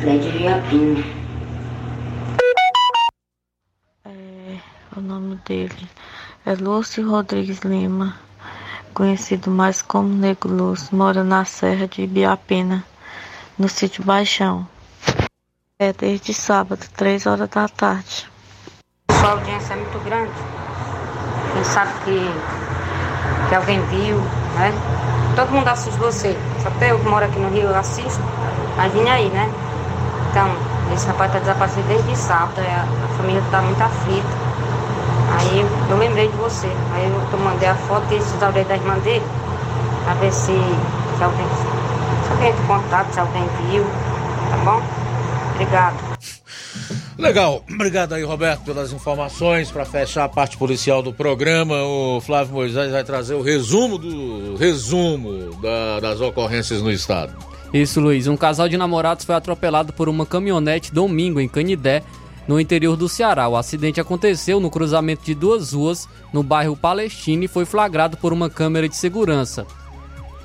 Ele é de Viapina. Nome dele é Lúcio Rodrigues Lima, conhecido mais como Nego Lúcio, mora na Serra de Ibiapina, no sítio Baixão. É desde sábado, três horas da tarde. Sua audiência é muito grande. Quem sabe que, que alguém viu, né? Todo mundo assiste você. Só até eu que moro aqui no Rio eu assisto. Imagine aí, né? Então, esse rapaz tá desaparecido desde sábado. A, a família tá muito aflita. Aí eu, eu lembrei de você. Aí eu, eu mandei a foto e esses áudios da irmã dele. Pra ver se, se alguém. Se alguém tem contato, se alguém viu. Tá bom? Obrigado. Legal, obrigado aí, Roberto, pelas informações. Para fechar a parte policial do programa, o Flávio Moisés vai trazer o resumo do resumo da- das ocorrências no estado. Isso, Luiz. Um casal de namorados foi atropelado por uma caminhonete domingo em Canidé, no interior do Ceará. O acidente aconteceu no cruzamento de duas ruas, no bairro Palestina, e foi flagrado por uma câmera de segurança.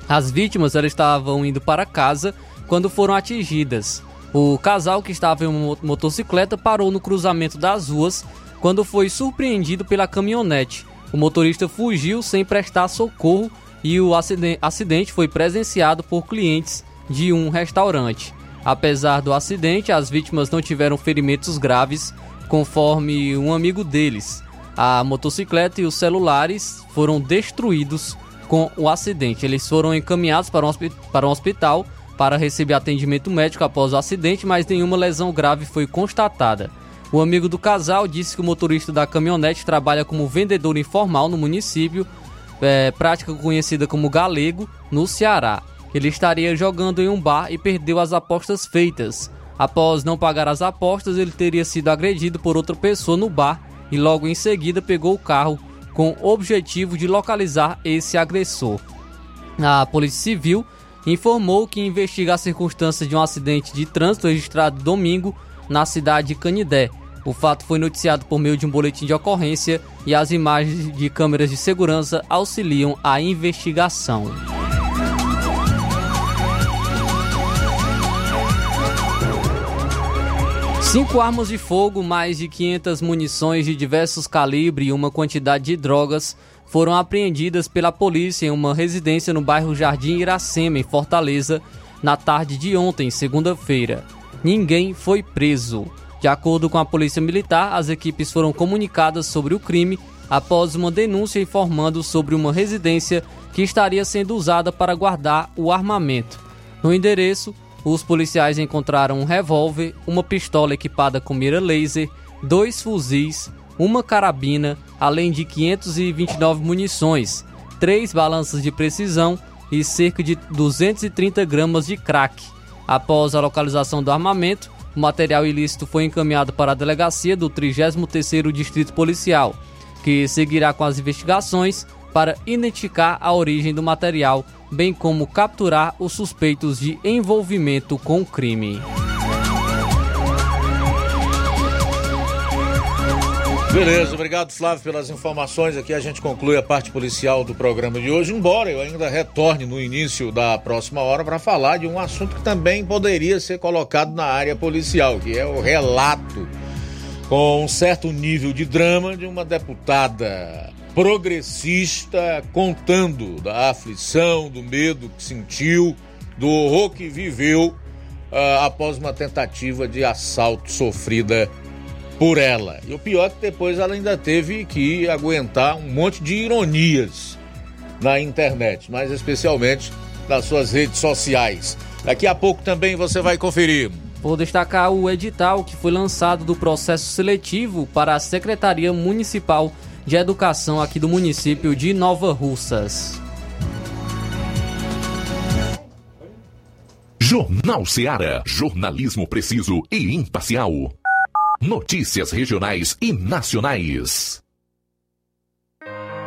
As vítimas elas estavam indo para casa quando foram atingidas. O casal que estava em uma mo- motocicleta parou no cruzamento das ruas quando foi surpreendido pela caminhonete. O motorista fugiu sem prestar socorro e o aciden- acidente foi presenciado por clientes de um restaurante. Apesar do acidente, as vítimas não tiveram ferimentos graves, conforme um amigo deles. A motocicleta e os celulares foram destruídos com o acidente. Eles foram encaminhados para um, para um hospital para receber atendimento médico após o acidente, mas nenhuma lesão grave foi constatada. O amigo do casal disse que o motorista da caminhonete trabalha como vendedor informal no município, é, prática conhecida como galego, no Ceará. Ele estaria jogando em um bar e perdeu as apostas feitas. Após não pagar as apostas, ele teria sido agredido por outra pessoa no bar e logo em seguida pegou o carro com o objetivo de localizar esse agressor. A Polícia Civil informou que investiga as circunstâncias de um acidente de trânsito registrado domingo na cidade de Canidé. O fato foi noticiado por meio de um boletim de ocorrência e as imagens de câmeras de segurança auxiliam a investigação. Cinco armas de fogo, mais de 500 munições de diversos calibres e uma quantidade de drogas foram apreendidas pela polícia em uma residência no bairro Jardim Iracema, em Fortaleza, na tarde de ontem, segunda-feira. Ninguém foi preso. De acordo com a Polícia Militar, as equipes foram comunicadas sobre o crime após uma denúncia informando sobre uma residência que estaria sendo usada para guardar o armamento. No endereço, os policiais encontraram um revólver, uma pistola equipada com mira laser, dois fuzis, uma carabina, além de 529 munições, três balanças de precisão e cerca de 230 gramas de crack. Após a localização do armamento, o material ilícito foi encaminhado para a delegacia do 33º Distrito Policial, que seguirá com as investigações para identificar a origem do material, bem como capturar os suspeitos de envolvimento com o crime. Beleza, obrigado Flávio pelas informações. Aqui a gente conclui a parte policial do programa de hoje, embora eu ainda retorne no início da próxima hora para falar de um assunto que também poderia ser colocado na área policial, que é o relato com um certo nível de drama de uma deputada progressista contando da aflição, do medo que sentiu, do horror que viveu uh, após uma tentativa de assalto sofrida por ela. E o pior é que depois ela ainda teve que aguentar um monte de ironias na internet, mas especialmente nas suas redes sociais. Daqui a pouco também você vai conferir. Vou destacar o edital que foi lançado do processo seletivo para a Secretaria Municipal de Educação aqui do município de Nova Russas. Jornal Seara. Jornalismo preciso e imparcial. Notícias regionais e nacionais.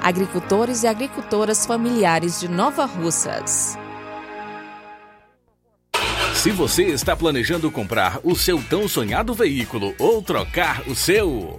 agricultores e agricultoras familiares de Nova Russas. Se você está planejando comprar o seu tão sonhado veículo ou trocar o seu.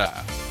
Florida.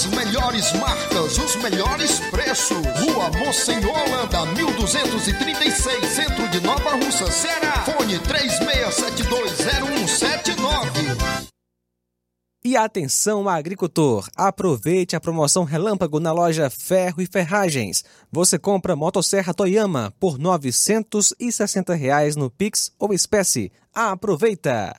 As melhores marcas, os melhores preços. Rua Monsenhor Holanda, 1236, centro de Nova Russa, Ceará. Fone 36720179. E atenção, agricultor! Aproveite a promoção Relâmpago na loja Ferro e Ferragens. Você compra motosserra Toyama por 960 reais no Pix ou espécie. Aproveita!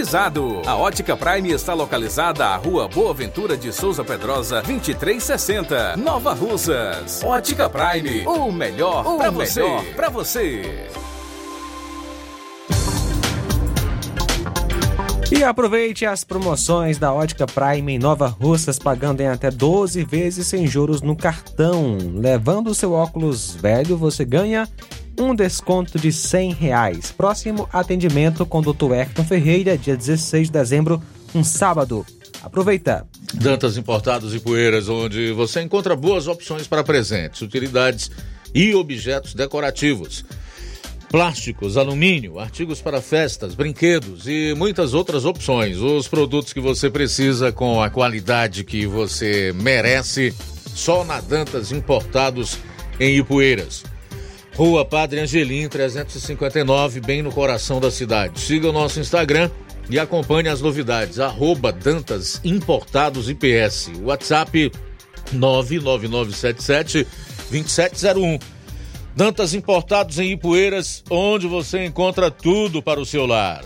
climatizado. A Ótica Prime está localizada à Rua Boa Ventura de Souza Pedrosa, 2360, Nova Russas. Ótica Prime, o melhor para você. Pra você. E aproveite as promoções da Ótica Prime em Nova Russas, pagando em até 12 vezes sem juros no cartão. Levando o seu óculos velho, você ganha um desconto de 100 reais. Próximo atendimento com o Dr. Ayrton Ferreira, dia 16 de dezembro, um sábado. Aproveita! Dantas Importados e Poeiras, onde você encontra boas opções para presentes, utilidades e objetos decorativos. Plásticos, alumínio, artigos para festas, brinquedos e muitas outras opções. Os produtos que você precisa com a qualidade que você merece, só na Dantas Importados em Ipueiras. Rua Padre Angelim, 359, bem no coração da cidade. Siga o nosso Instagram e acompanhe as novidades. Arroba Dantas Importados IPS. WhatsApp 99977 2701. Dantas Importados em Ipueiras, onde você encontra tudo para o seu lar.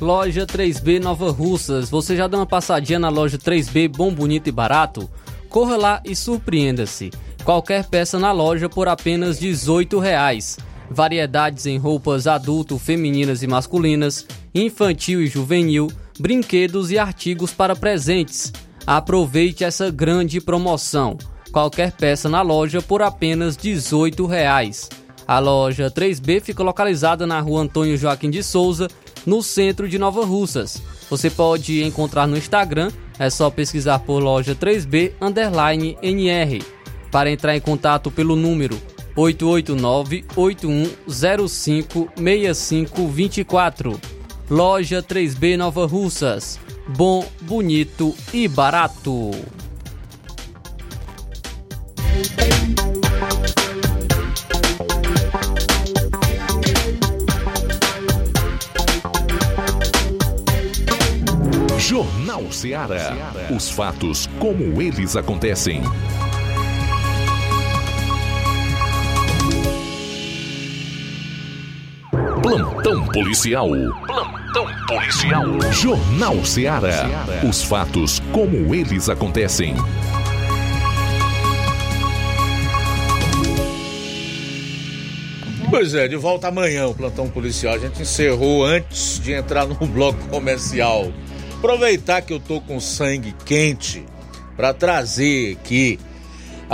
Loja 3B Nova Russas. Você já deu uma passadinha na loja 3B Bom, Bonito e Barato? Corra lá e surpreenda-se. Qualquer peça na loja por apenas 18 reais. Variedades em roupas adulto, femininas e masculinas, infantil e juvenil, brinquedos e artigos para presentes. Aproveite essa grande promoção qualquer peça na loja por apenas 18 reais. A loja 3B fica localizada na rua Antônio Joaquim de Souza, no centro de Nova Russas. Você pode encontrar no Instagram, é só pesquisar por loja 3B underline NR. Para entrar em contato pelo número 889-8105-6524. Loja 3B Nova Russas. Bom, bonito e barato. Jornal Ceará. Os fatos como eles acontecem. Plantão policial. Plantão policial. Jornal Ceará. Os fatos como eles acontecem. Pois é, de volta amanhã o plantão policial. A gente encerrou antes de entrar no [LAUGHS] bloco comercial. Aproveitar que eu tô com sangue quente para trazer aqui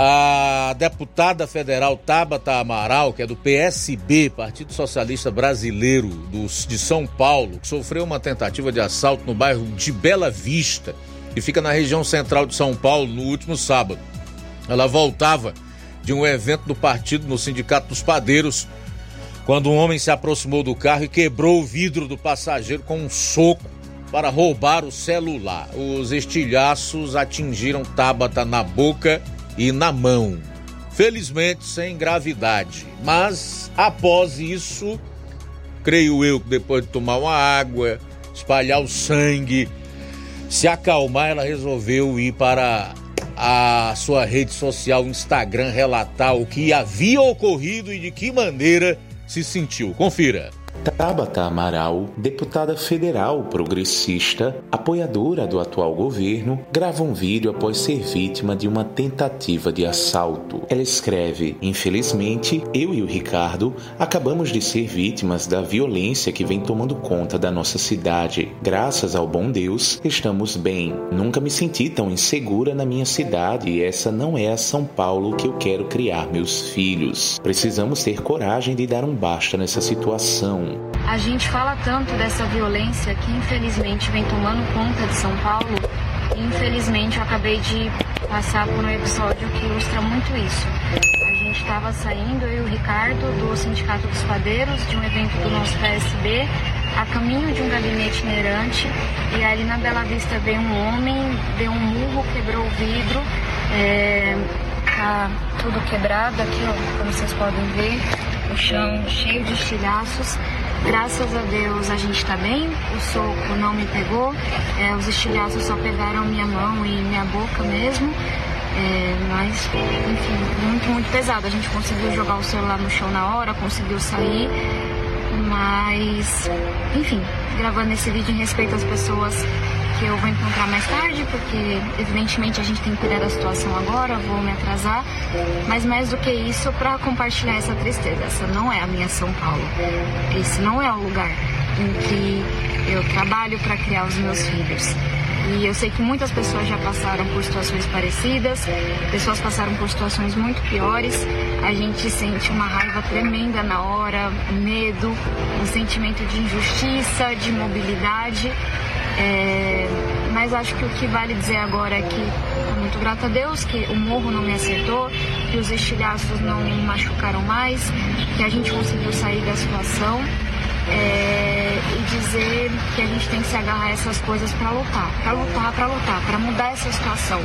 a deputada federal Tabata Amaral, que é do PSB, Partido Socialista Brasileiro do, de São Paulo, que sofreu uma tentativa de assalto no bairro de Bela Vista, que fica na região central de São Paulo, no último sábado. Ela voltava de um evento do partido no Sindicato dos Padeiros quando um homem se aproximou do carro e quebrou o vidro do passageiro com um soco para roubar o celular. Os estilhaços atingiram Tabata na boca e na mão. Felizmente sem gravidade, mas após isso, creio eu que depois de tomar uma água, espalhar o sangue, se acalmar, ela resolveu ir para a sua rede social Instagram relatar o que havia ocorrido e de que maneira se sentiu. Confira. Tabata Amaral, deputada federal progressista, apoiadora do atual governo, grava um vídeo após ser vítima de uma tentativa de assalto. Ela escreve: Infelizmente, eu e o Ricardo acabamos de ser vítimas da violência que vem tomando conta da nossa cidade. Graças ao bom Deus, estamos bem. Nunca me senti tão insegura na minha cidade e essa não é a São Paulo que eu quero criar meus filhos. Precisamos ter coragem de dar um basta nessa situação. A gente fala tanto dessa violência que infelizmente vem tomando conta de São Paulo. Infelizmente eu acabei de passar por um episódio que ilustra muito isso. A gente estava saindo, eu e o Ricardo, do Sindicato dos Padeiros, de um evento do nosso PSB, a caminho de um gabinete itinerante. E ali na Bela Vista veio um homem, deu um murro, quebrou o vidro. É, tá tudo quebrado aqui, ó, como vocês podem ver, o chão cheio de estilhaços. Graças a Deus a gente tá bem, o soco não me pegou, é, os estilhaços só pegaram minha mão e minha boca mesmo. É, mas, enfim, muito, muito pesado. A gente conseguiu jogar o celular no chão na hora, conseguiu sair, mas, enfim, gravando esse vídeo em respeito às pessoas que eu vou encontrar mais tarde, porque evidentemente a gente tem que cuidar da situação agora, vou me atrasar, mas mais do que isso, para compartilhar essa tristeza. Essa não é a minha São Paulo. Esse não é o lugar em que eu trabalho para criar os meus filhos. E eu sei que muitas pessoas já passaram por situações parecidas, pessoas passaram por situações muito piores. A gente sente uma raiva tremenda na hora, medo, um sentimento de injustiça, de mobilidade. É, mas acho que o que vale dizer agora é que estou muito grata a Deus que o morro não me acertou, que os estilhaços não me machucaram mais, que a gente conseguiu sair da situação. É, e dizer que a gente tem que se agarrar a essas coisas para lutar, para lutar, para lutar, para mudar essa situação,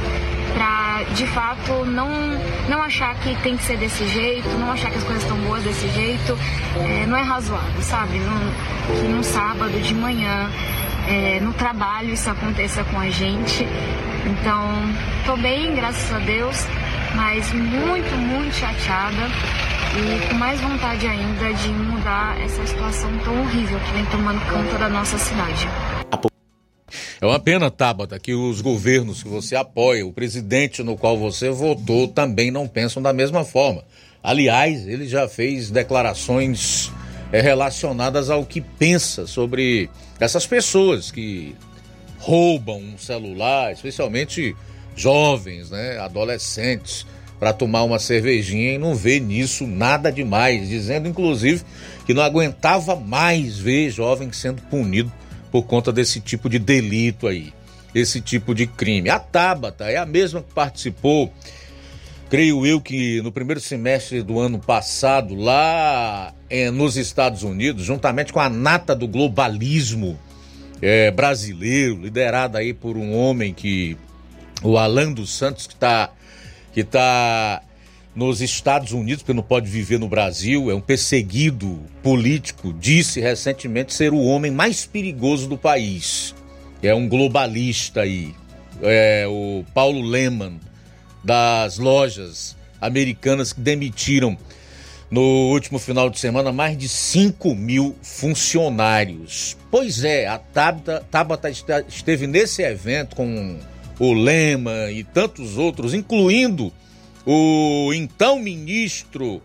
para de fato não não achar que tem que ser desse jeito, não achar que as coisas estão boas desse jeito, é, não é razoável, sabe? Que num sábado de manhã é, no trabalho isso aconteça com a gente. Então, tô bem, graças a Deus, mas muito, muito chateada e com mais vontade ainda de mudar essa situação tão horrível que vem tomando conta da nossa cidade. É uma pena, Tabata, que os governos que você apoia, o presidente no qual você votou, também não pensam da mesma forma. Aliás, ele já fez declarações é, relacionadas ao que pensa sobre essas pessoas que roubam um celular, especialmente jovens, né, adolescentes, para tomar uma cervejinha e não vê nisso nada demais, dizendo inclusive que não aguentava mais ver jovem sendo punido por conta desse tipo de delito aí, esse tipo de crime. A Tabata é a mesma que participou, creio eu que no primeiro semestre do ano passado, lá é, nos Estados Unidos, juntamente com a nata do globalismo é, brasileiro, liderada aí por um homem que, o Alan dos Santos, que está que tá nos Estados Unidos, porque não pode viver no Brasil, é um perseguido político, disse recentemente ser o homem mais perigoso do país. É um globalista aí, é o Paulo Lehmann, das lojas americanas que demitiram no último final de semana mais de 5 mil funcionários. Pois é, a Tabata, Tabata esteve nesse evento com o Lema e tantos outros, incluindo o então ministro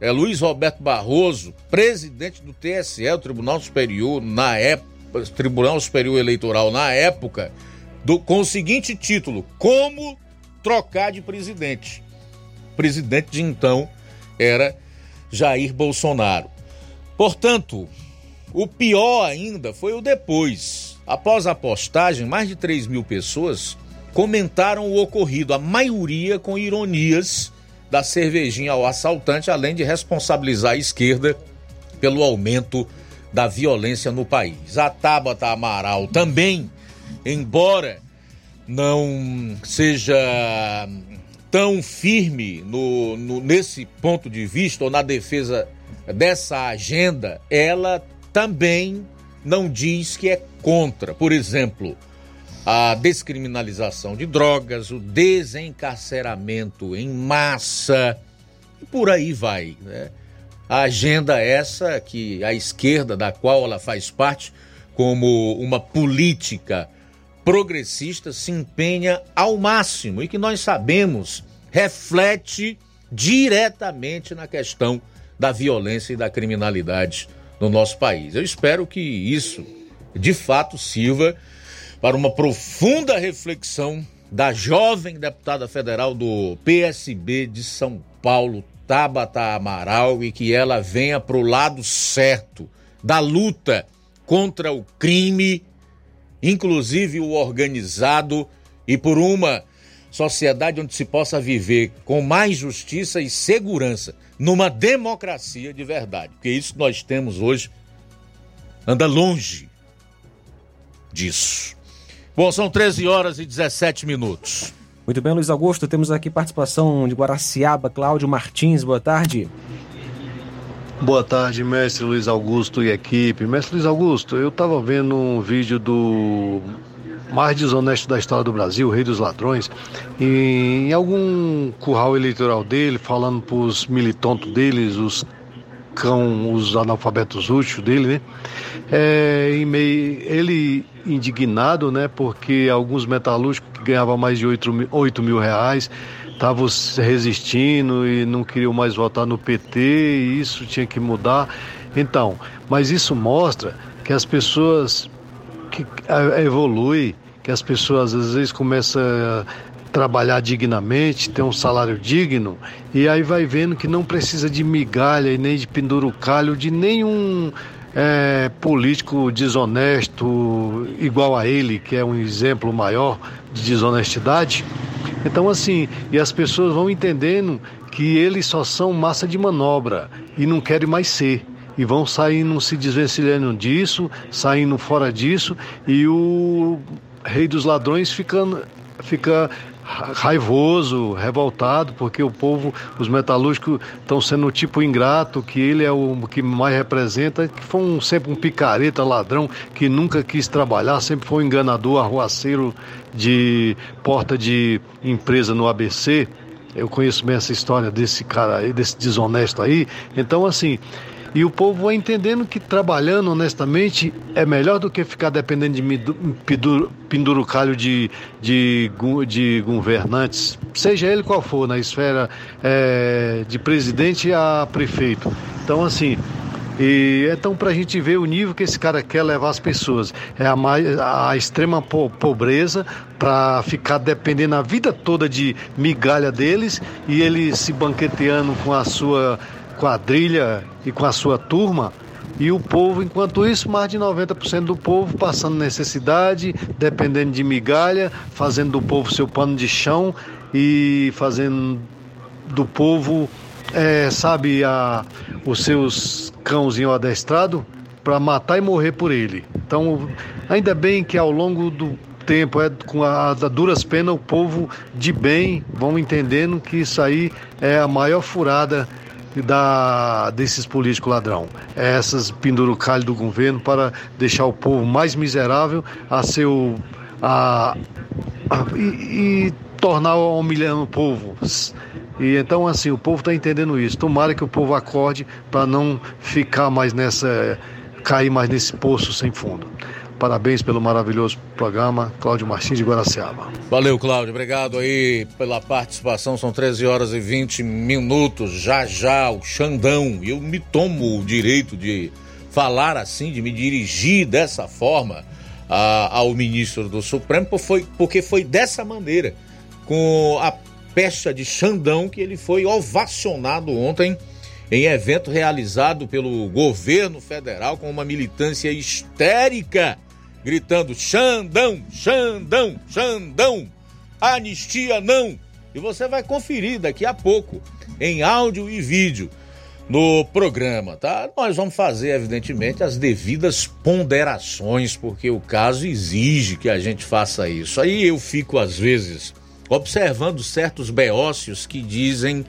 é, Luiz Roberto Barroso, presidente do TSE, o Tribunal Superior, na época, Tribunal Superior Eleitoral na época, do, com o seguinte título: Como trocar de presidente. O presidente de então era Jair Bolsonaro. Portanto, o pior ainda foi o depois. Após a postagem, mais de 3 mil pessoas comentaram o ocorrido, a maioria com ironias da cervejinha ao assaltante, além de responsabilizar a esquerda pelo aumento da violência no país. A Tabata Amaral também, embora não seja tão firme no, no, nesse ponto de vista ou na defesa dessa agenda, ela também não diz que é contra, por exemplo, a descriminalização de drogas, o desencarceramento em massa e por aí vai. Né? A agenda essa que a esquerda, da qual ela faz parte, como uma política progressista se empenha ao máximo e que nós sabemos reflete diretamente na questão da violência e da criminalidade no nosso país. Eu espero que isso, de fato, sirva para uma profunda reflexão da jovem deputada federal do PSB de São Paulo, Tabata Amaral, e que ela venha para o lado certo da luta contra o crime, inclusive o organizado, e por uma sociedade onde se possa viver com mais justiça e segurança, numa democracia de verdade. Porque isso que nós temos hoje anda longe disso. Bom, são 13 horas e 17 minutos. Muito bem, Luiz Augusto, temos aqui participação de Guaraciaba, Cláudio Martins, boa tarde. Boa tarde, mestre Luiz Augusto e equipe. Mestre Luiz Augusto, eu estava vendo um vídeo do mais desonesto da história do Brasil, o Rei dos Ladrões, em algum curral eleitoral dele, falando para os militontos deles, os cão, os analfabetos úteis dele, né? É, em meio, ele indignado, né? Porque alguns metalúrgicos que ganhavam mais de 8 mil, 8 mil reais estavam resistindo e não queriam mais votar no PT e isso tinha que mudar. Então, mas isso mostra que as pessoas que evolui, que as pessoas às vezes começam a trabalhar dignamente, ter um salário digno, e aí vai vendo que não precisa de migalha e nem de pendurucalho de nenhum é, político desonesto igual a ele, que é um exemplo maior de desonestidade. Então, assim, e as pessoas vão entendendo que eles só são massa de manobra e não querem mais ser. E vão saindo, se desvencilhando disso, saindo fora disso, e o rei dos ladrões ficando, fica raivoso, revoltado, porque o povo, os metalúrgicos estão sendo o tipo ingrato, que ele é o que mais representa, que foi um, sempre um picareta, ladrão, que nunca quis trabalhar, sempre foi um enganador, arruaceiro de porta de empresa no ABC. Eu conheço bem essa história desse cara aí, desse desonesto aí. Então, assim, e o povo vai entendendo que trabalhando honestamente é melhor do que ficar dependendo de pendurucalho de, de, de governantes, seja ele qual for, na esfera é, de presidente a prefeito. Então, assim, e então, para a gente ver o nível que esse cara quer levar as pessoas, é a, mais, a extrema pobreza para ficar dependendo a vida toda de migalha deles e ele se banqueteando com a sua quadrilha e com a sua turma, e o povo, enquanto isso, mais de 90% do povo passando necessidade, dependendo de migalha, fazendo do povo seu pano de chão e fazendo do povo, é, sabe, a, os seus cãozinhos adestrados para matar e morrer por ele. Então, ainda bem que ao longo do tempo, é com a, a duras penas, o povo de bem vão entendendo que isso aí é a maior furada da, desses políticos ladrão. É essas pendurucalhos do governo para deixar o povo mais miserável a seu. A, a, e, e tornar humilhando o povo. E então, assim, o povo está entendendo isso. Tomara que o povo acorde para não ficar mais nessa. cair mais nesse poço sem fundo. Parabéns pelo maravilhoso programa, Cláudio Martins de Guaraciaba. Valeu, Cláudio. Obrigado aí pela participação. São 13 horas e 20 minutos. Já já, o Xandão. Eu me tomo o direito de falar assim, de me dirigir dessa forma a, ao ministro do Supremo, foi, porque foi dessa maneira, com a pecha de Xandão, que ele foi ovacionado ontem em evento realizado pelo governo federal com uma militância histérica gritando: Xandão, Xandão, Xandão, anistia não. E você vai conferir daqui a pouco em áudio e vídeo no programa, tá? Nós vamos fazer, evidentemente, as devidas ponderações, porque o caso exige que a gente faça isso. Aí eu fico, às vezes, observando certos beócios que dizem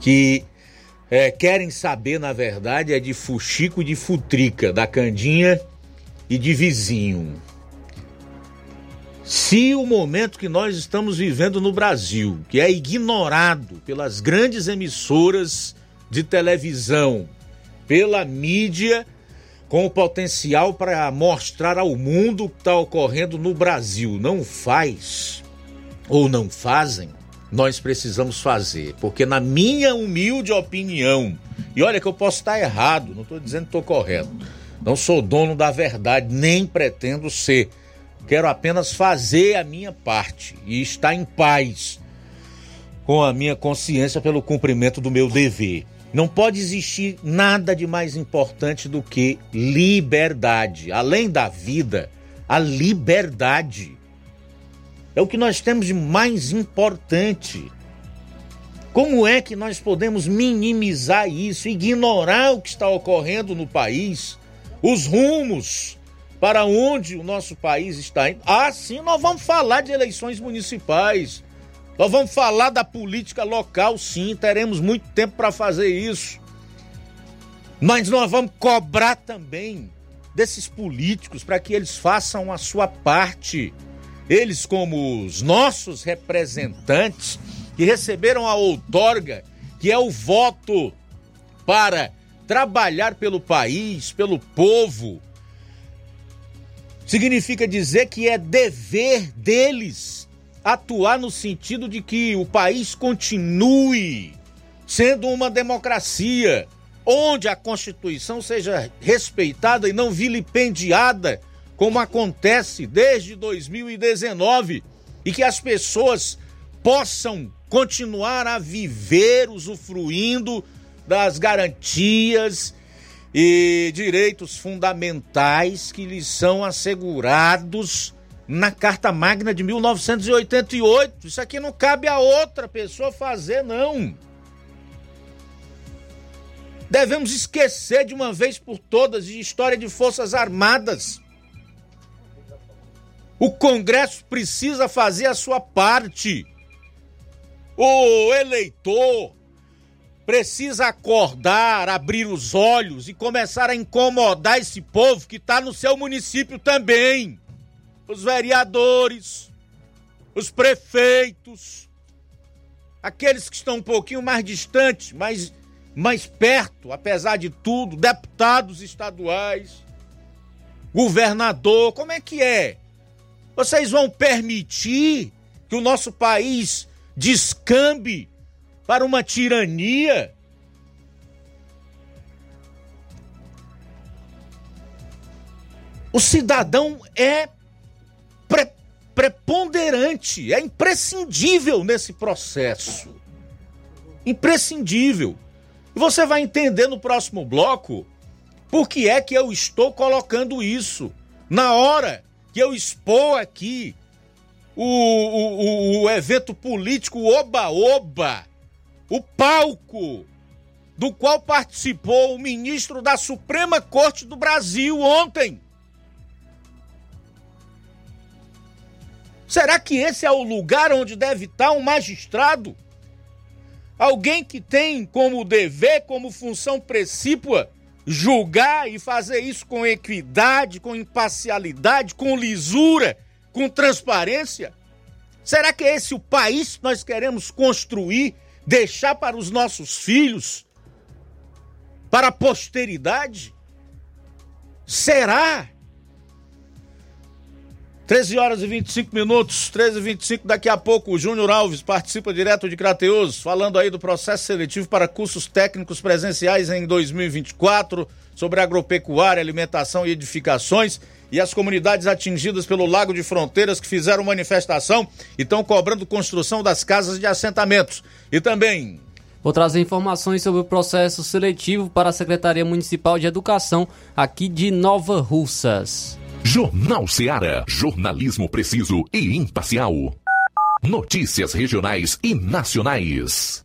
que é, querem saber, na verdade, é de fuxico e de futrica, da candinha e de vizinho. Se o momento que nós estamos vivendo no Brasil, que é ignorado pelas grandes emissoras de televisão, pela mídia, com o potencial para mostrar ao mundo o que está ocorrendo no Brasil, não faz ou não fazem, nós precisamos fazer. Porque, na minha humilde opinião, e olha que eu posso estar errado, não estou dizendo que estou correto não sou dono da verdade, nem pretendo ser. Quero apenas fazer a minha parte e estar em paz com a minha consciência pelo cumprimento do meu dever. Não pode existir nada de mais importante do que liberdade. Além da vida, a liberdade. É o que nós temos de mais importante. Como é que nós podemos minimizar isso, ignorar o que está ocorrendo no país, os rumos para onde o nosso país está indo? Ah, sim, nós vamos falar de eleições municipais. Nós vamos falar da política local, sim, teremos muito tempo para fazer isso. Mas nós vamos cobrar também desses políticos para que eles façam a sua parte. Eles, como os nossos representantes, que receberam a outorga, que é o voto para trabalhar pelo país, pelo povo. Significa dizer que é dever deles atuar no sentido de que o país continue sendo uma democracia, onde a Constituição seja respeitada e não vilipendiada, como acontece desde 2019, e que as pessoas possam continuar a viver usufruindo das garantias e direitos fundamentais que lhes são assegurados na Carta Magna de 1988. Isso aqui não cabe a outra pessoa fazer, não. Devemos esquecer de uma vez por todas de história de Forças Armadas. O Congresso precisa fazer a sua parte o eleitor precisa acordar, abrir os olhos e começar a incomodar esse povo que está no seu município também. Os vereadores, os prefeitos, aqueles que estão um pouquinho mais distantes, mais, mais perto, apesar de tudo, deputados estaduais, governador, como é que é? Vocês vão permitir que o nosso país descambe para uma tirania. O cidadão é pre preponderante, é imprescindível nesse processo. Imprescindível. E você vai entender no próximo bloco por que é que eu estou colocando isso. Na hora que eu expor aqui o, o, o evento político Oba-Oba, o palco do qual participou o ministro da Suprema Corte do Brasil ontem. Será que esse é o lugar onde deve estar um magistrado? Alguém que tem como dever, como função precípua, julgar e fazer isso com equidade, com imparcialidade, com lisura com transparência? Será que é esse o país que nós queremos construir, deixar para os nossos filhos, para a posteridade? Será? 13 horas e 25 minutos, 13 e 25 daqui a pouco o Júnior Alves participa direto de Crateus, falando aí do processo seletivo para cursos técnicos presenciais em 2024, sobre agropecuária, alimentação e edificações e as comunidades atingidas pelo Lago de Fronteiras que fizeram manifestação e estão cobrando construção das casas de assentamentos. E também. Vou trazer informações sobre o processo seletivo para a Secretaria Municipal de Educação aqui de Nova Russas. Jornal Seara. Jornalismo preciso e imparcial. Notícias regionais e nacionais.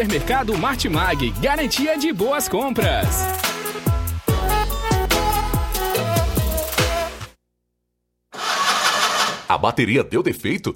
Supermercado Martimag, garantia de boas compras. A bateria deu defeito?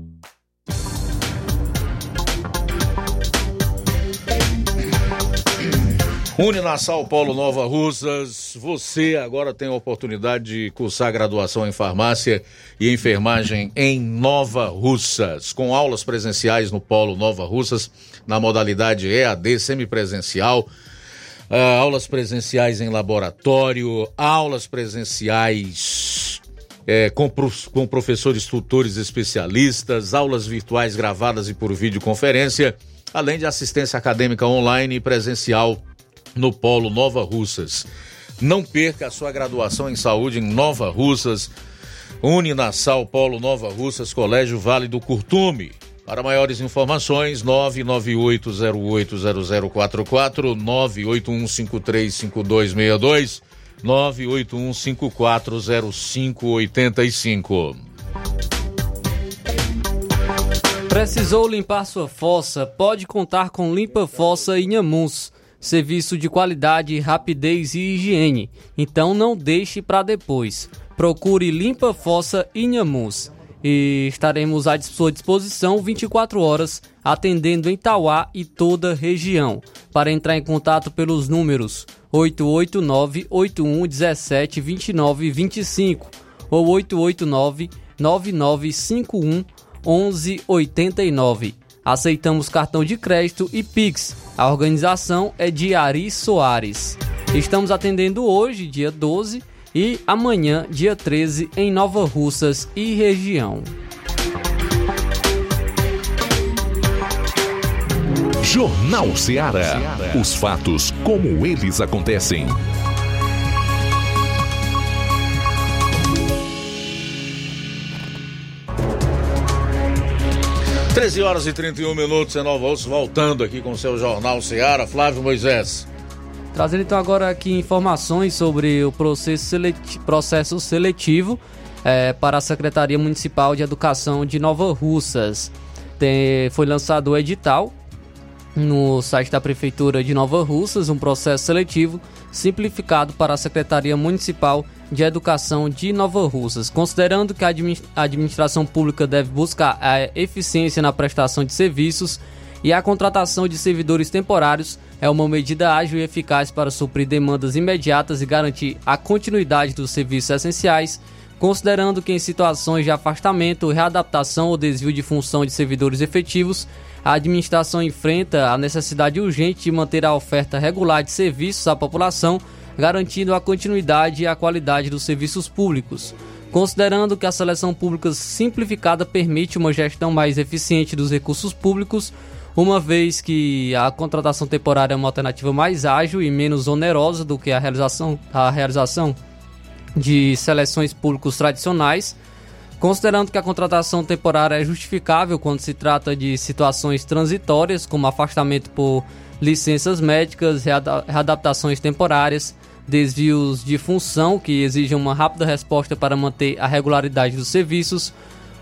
Uninasal Paulo Nova Russas, você agora tem a oportunidade de cursar graduação em farmácia e enfermagem em Nova Russas, com aulas presenciais no Polo Nova Russas, na modalidade EAD semipresencial, uh, aulas presenciais em laboratório, aulas presenciais é, com, com professores tutores especialistas, aulas virtuais gravadas e por videoconferência, além de assistência acadêmica online e presencial no Polo Nova Russas. Não perca a sua graduação em saúde em Nova Russas, Uninasal Polo Nova Russas, Colégio Vale do Curtume. Para maiores informações, 998080044, 981535262, 981540585. Precisou limpar sua fossa? Pode contar com Limpa Fossa Inhamuns serviço de qualidade, rapidez e higiene. Então não deixe para depois. Procure Limpa Fossa Inhamus e estaremos à sua disposição 24 horas, atendendo em Tauá e toda a região. Para entrar em contato pelos números 889 8117 2925 ou 889 9951 1189. Aceitamos cartão de crédito e Pix. A organização é de Ari Soares. Estamos atendendo hoje, dia 12, e amanhã, dia 13, em Nova Russas e região. Jornal Ceará. Os fatos como eles acontecem. 13 horas e 31 minutos em Nova Osso, voltando aqui com o seu Jornal Seara, Flávio Moisés. Trazendo então agora aqui informações sobre o processo, seleti processo seletivo é, para a Secretaria Municipal de Educação de Nova Russas. Tem, foi lançado o edital no site da Prefeitura de Nova Russas, um processo seletivo simplificado para a Secretaria Municipal de Educação de Nova Russas. Considerando que a administração pública deve buscar a eficiência na prestação de serviços e a contratação de servidores temporários, é uma medida ágil e eficaz para suprir demandas imediatas e garantir a continuidade dos serviços essenciais, considerando que em situações de afastamento, readaptação ou desvio de função de servidores efetivos, a administração enfrenta a necessidade urgente de manter a oferta regular de serviços à população garantindo a continuidade e a qualidade dos serviços públicos. Considerando que a seleção pública simplificada permite uma gestão mais eficiente dos recursos públicos, uma vez que a contratação temporária é uma alternativa mais ágil e menos onerosa do que a realização, a realização de seleções públicas tradicionais, considerando que a contratação temporária é justificável quando se trata de situações transitórias, como afastamento por licenças médicas, readaptações temporárias, desvios de função que exigem uma rápida resposta para manter a regularidade dos serviços,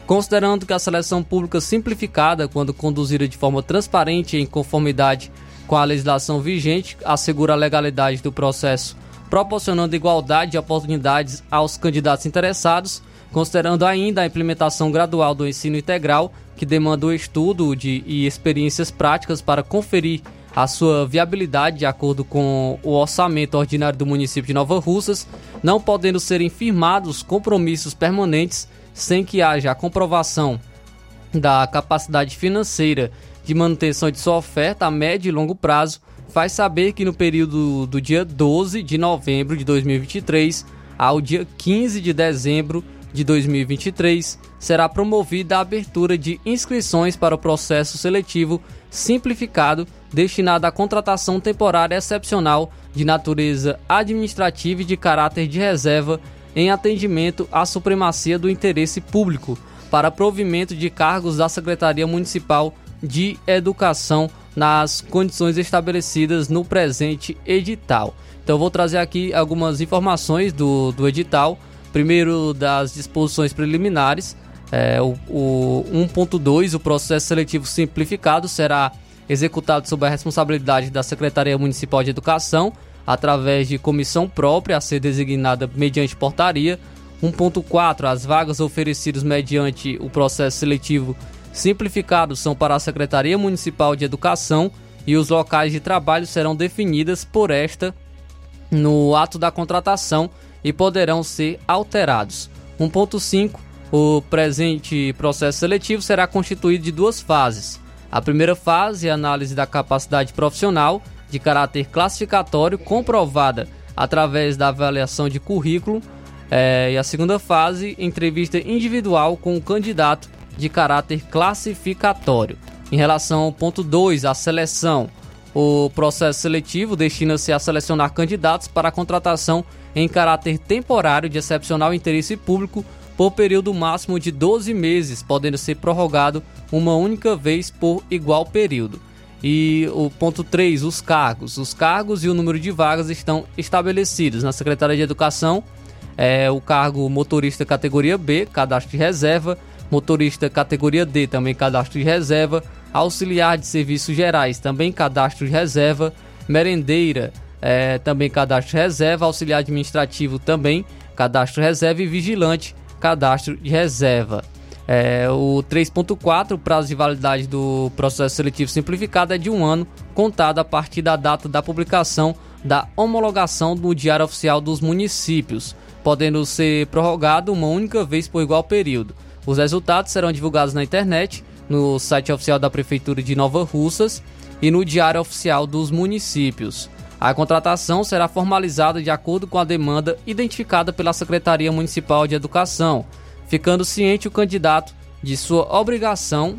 considerando que a seleção pública simplificada, quando conduzida de forma transparente e em conformidade com a legislação vigente, assegura a legalidade do processo, proporcionando igualdade de oportunidades aos candidatos interessados, considerando ainda a implementação gradual do ensino integral, que demanda o estudo de, e experiências práticas para conferir a sua viabilidade de acordo com o orçamento ordinário do município de Nova Russas, não podendo serem firmados compromissos permanentes sem que haja a comprovação da capacidade financeira de manutenção de sua oferta a médio e longo prazo, faz saber que no período do dia 12 de novembro de 2023 ao dia 15 de dezembro de 2023 será promovida a abertura de inscrições para o processo seletivo simplificado destinado à contratação temporária excepcional de natureza administrativa e de caráter de reserva em atendimento à supremacia do interesse público para provimento de cargos da Secretaria Municipal de Educação nas condições estabelecidas no presente edital. Então vou trazer aqui algumas informações do, do edital. Primeiro das disposições preliminares. É, o, o 1.2, o processo seletivo simplificado, será executado sob a responsabilidade da Secretaria Municipal de Educação, através de comissão própria a ser designada mediante portaria. 1.4. As vagas oferecidas mediante o processo seletivo simplificado são para a Secretaria Municipal de Educação e os locais de trabalho serão definidas por esta no ato da contratação e poderão ser alterados. 1.5. O presente processo seletivo será constituído de duas fases. A primeira fase é análise da capacidade profissional de caráter classificatório comprovada através da avaliação de currículo é, e a segunda fase, entrevista individual com o candidato de caráter classificatório. Em relação ao ponto 2, a seleção. O processo seletivo destina-se a selecionar candidatos para a contratação em caráter temporário de excepcional interesse público por período máximo de 12 meses, podendo ser prorrogado uma única vez por igual período. E o ponto 3, os cargos. Os cargos e o número de vagas estão estabelecidos na Secretaria de Educação. É o cargo motorista categoria B, cadastro de reserva, motorista categoria D, também cadastro de reserva, auxiliar de serviços gerais, também cadastro de reserva, merendeira, é, também cadastro de reserva, auxiliar administrativo também, cadastro de reserva e vigilante, cadastro de reserva. É, o 3.4, o prazo de validade do processo seletivo simplificado é de um ano, contado a partir da data da publicação da homologação no Diário Oficial dos Municípios, podendo ser prorrogado uma única vez por igual período. Os resultados serão divulgados na internet, no site oficial da Prefeitura de Nova Russas e no Diário Oficial dos Municípios. A contratação será formalizada de acordo com a demanda identificada pela Secretaria Municipal de Educação, ficando ciente o candidato de sua obrigação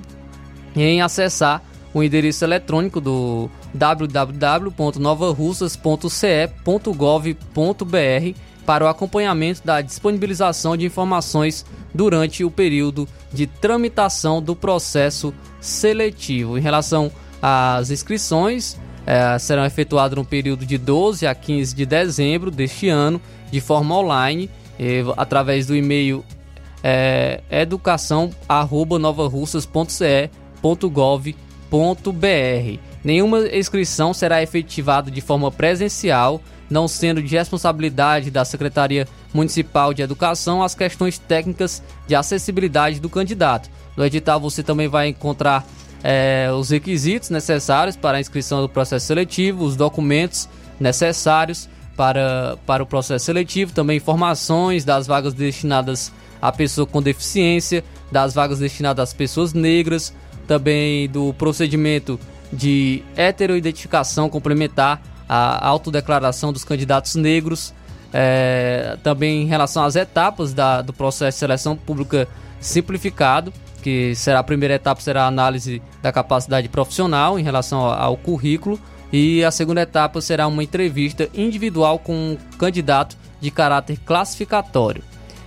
em acessar o endereço eletrônico do www.novarussas.ce.gov.br para o acompanhamento da disponibilização de informações durante o período de tramitação do processo seletivo. Em relação às inscrições, é, serão efetuadas no período de 12 a 15 de dezembro deste ano, de forma online, através do e-mail é, educação@novarussas.ce.gov.br. Nenhuma inscrição será efetivada de forma presencial, não sendo de responsabilidade da Secretaria Municipal de Educação as questões técnicas de acessibilidade do candidato. No edital você também vai encontrar é, os requisitos necessários para a inscrição do processo seletivo, os documentos necessários para, para o processo seletivo, também informações das vagas destinadas a pessoa com deficiência, das vagas destinadas às pessoas negras, também do procedimento de heteroidentificação complementar a autodeclaração dos candidatos negros, é, também em relação às etapas da, do processo de seleção pública simplificado, que será a primeira etapa será a análise da capacidade profissional em relação ao, currículo e a segunda etapa será uma entrevista individual com um candidato de caráter classificatório.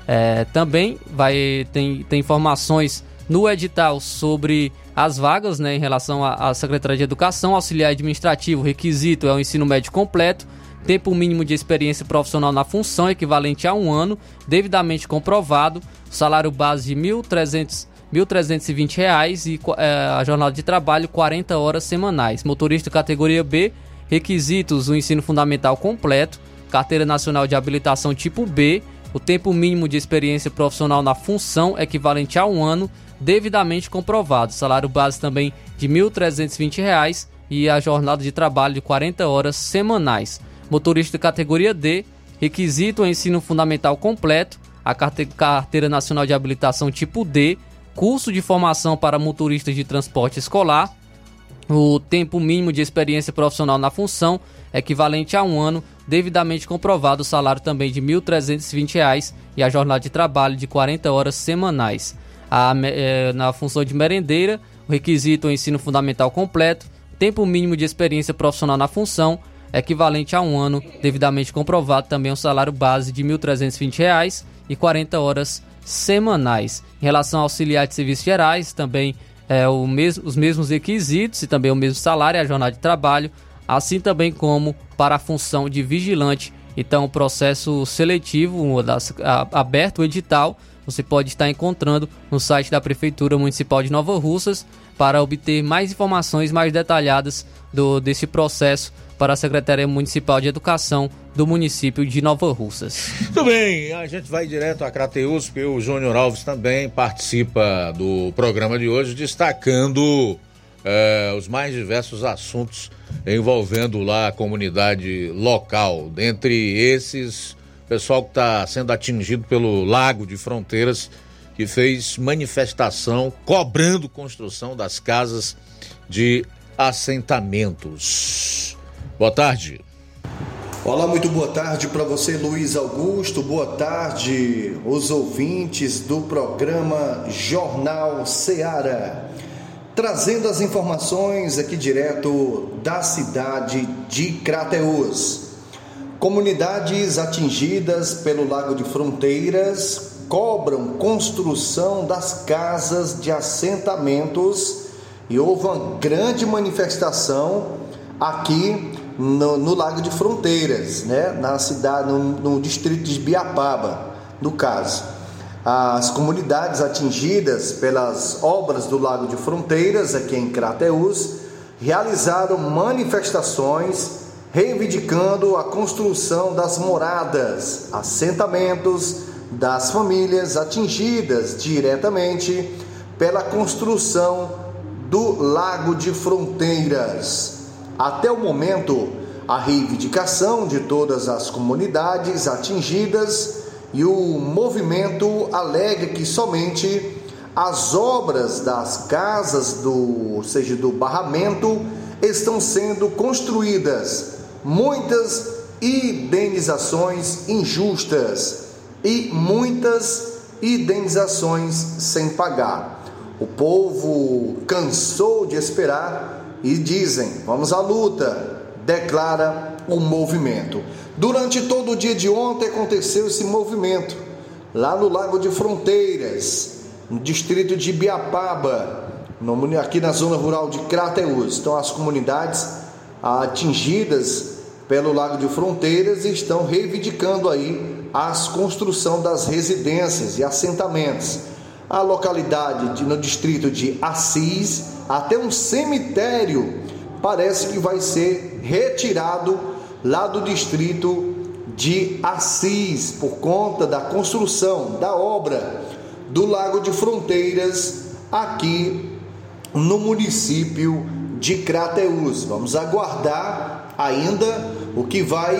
É, também vai tem, tem informações no edital sobre as vagas né, em relação à Secretaria de Educação, auxiliar administrativo, requisito é o ensino médio completo, tempo mínimo de experiência profissional na função equivalente a um ano, devidamente comprovado, salário base de R$ 1.300 1.320 reais e é, a jornada de trabalho 40 horas semanais. Motorista categoria B, requisitos o ensino fundamental completo, carteira nacional de habilitação tipo B, o tempo mínimo de experiência profissional na função equivalente a um ano, devidamente comprovado. Salário base também de R$ 1.320 e a jornada de trabalho de 40 horas semanais. Motorista categoria D, requisito o ensino fundamental completo, a carteira nacional de habilitação tipo D, curso de formação para motoristas de transporte escolar, o tempo mínimo de experiência profissional na função, equivalente a um ano, devidamente comprovado o salário também de R$ 1.320 e a jornada de trabalho de 40 horas semanais. A, é, na função de merendeira, o requisito é o ensino fundamental completo, tempo mínimo de experiência profissional na função, equivalente a um ano, devidamente comprovado também o salário base de R$ 1.320 e 40 horas semanais. Em relação ao auxiliar de serviços gerais, também é, o mesmo, os mesmos requisitos e também o mesmo salário, a jornada de trabalho, assim também como para a função de vigilante. Então, o processo seletivo, das, a, aberto o edital, você pode estar encontrando no site da Prefeitura Municipal de Nova Russas para obter mais informações mais detalhadas do, desse processo para a Secretaria Municipal de Educação do município de Nova Russas. Muito bem, a gente vai direto a Crateus, porque o Júnior Alves também participa do programa de hoje, destacando eh, os mais diversos assuntos envolvendo lá a comunidade local. Dentre esses, pessoal que está sendo atingido pelo Lago de Fronteiras, que fez manifestação cobrando construção das casas de assentamentos. Boa tarde. Olá, muito boa tarde para você, Luiz Augusto. Boa tarde, os ouvintes do programa Jornal Seara. Trazendo as informações aqui direto da cidade de Crateús. Comunidades atingidas pelo Lago de Fronteiras cobram construção das casas de assentamentos e houve uma grande manifestação aqui no, no, Lago de Fronteiras, né? na cidade, no, no distrito de Biapaba, no caso. As comunidades atingidas pelas obras do Lago de Fronteiras, aqui em Crateús, realizaram manifestações reivindicando a construção das moradas, assentamentos das famílias atingidas diretamente pela construção do Lago de Fronteiras. Até o momento, a reivindicação de todas as comunidades atingidas e o movimento alega que somente as obras das casas do, ou seja, do barramento estão sendo construídas. Muitas indenizações injustas e muitas indenizações sem pagar. O povo cansou de esperar e dizem: vamos à luta, declara o movimento. Durante todo o dia de ontem aconteceu esse movimento, lá no Lago de Fronteiras, no distrito de Biapaba, aqui na zona rural de Crateús. Então, as comunidades atingidas pelo Lago de Fronteiras estão reivindicando aí a construção das residências e assentamentos. A localidade de, no distrito de Assis até um cemitério parece que vai ser retirado lá do distrito de Assis por conta da construção da obra do Lago de Fronteiras aqui no município de Crateús. Vamos aguardar ainda o que vai,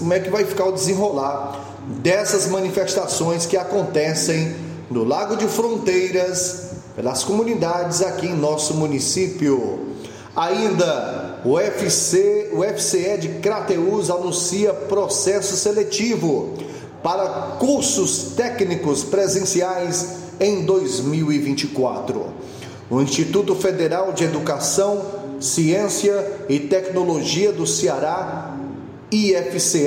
como é que vai ficar o desenrolar dessas manifestações que acontecem no Lago de Fronteiras pelas comunidades aqui em nosso município. Ainda, o, UFC, o FCE de Crateus anuncia processo seletivo para cursos técnicos presenciais em 2024. O Instituto Federal de Educação, Ciência e Tecnologia do Ceará, IFCE,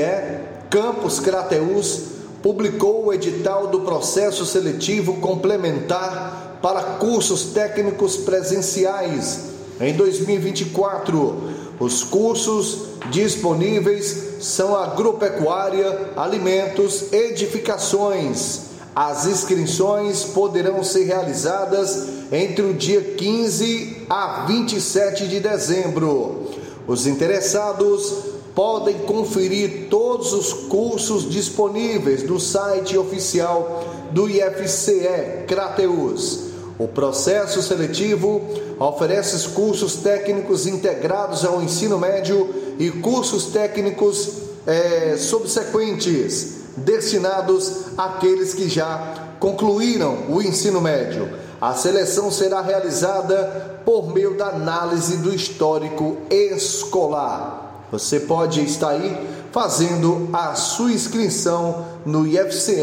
Campus Crateus, publicou o edital do processo seletivo complementar para cursos técnicos presenciais em 2024. Os cursos disponíveis são agropecuária, alimentos, edificações. As inscrições poderão ser realizadas entre o dia 15 a 27 de dezembro. Os interessados podem conferir todos os cursos disponíveis no site oficial do IFCE Crateus. O processo seletivo oferece cursos técnicos integrados ao ensino médio e cursos técnicos é, subsequentes, destinados àqueles que já concluíram o ensino médio. A seleção será realizada por meio da análise do histórico escolar. Você pode estar aí fazendo a sua inscrição no IFCE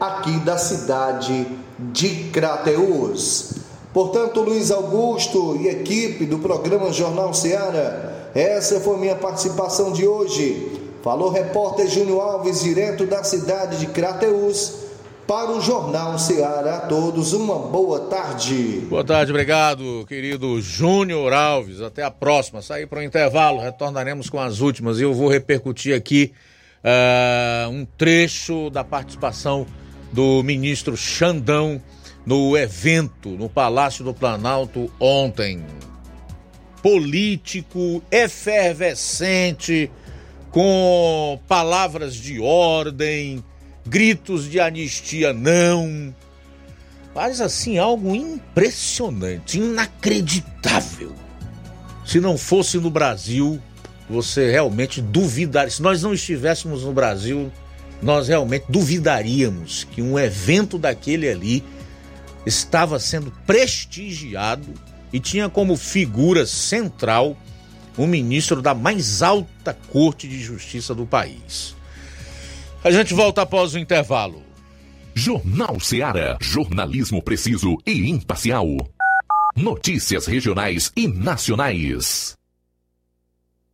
aqui da cidade de Crateus. Portanto, Luiz Augusto e equipe do programa Jornal Seara, essa foi minha participação de hoje. Falou repórter Júnior Alves, direto da cidade de Crateus, para o Jornal Seara. A todos uma boa tarde. Boa tarde, obrigado, querido Júnior Alves. Até a próxima. Sair para o intervalo, retornaremos com as últimas e eu vou repercutir aqui uh, um trecho da participação do ministro Xandão no evento no Palácio do Planalto ontem. Político, efervescente, com palavras de ordem, gritos de anistia não. Mas assim, algo impressionante, inacreditável. Se não fosse no Brasil, você realmente duvidaria. Se nós não estivéssemos no Brasil, nós realmente duvidaríamos que um evento daquele ali estava sendo prestigiado e tinha como figura central o ministro da mais alta corte de justiça do país. A gente volta após o intervalo. Jornal Seara. Jornalismo preciso e imparcial. Notícias regionais e nacionais.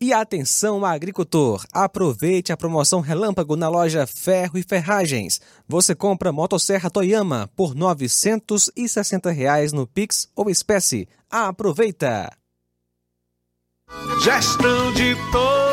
E atenção agricultor, aproveite a promoção Relâmpago na loja Ferro e Ferragens. Você compra motosserra Toyama por 960 reais no Pix ou espécie. Aproveita! Gestão de todos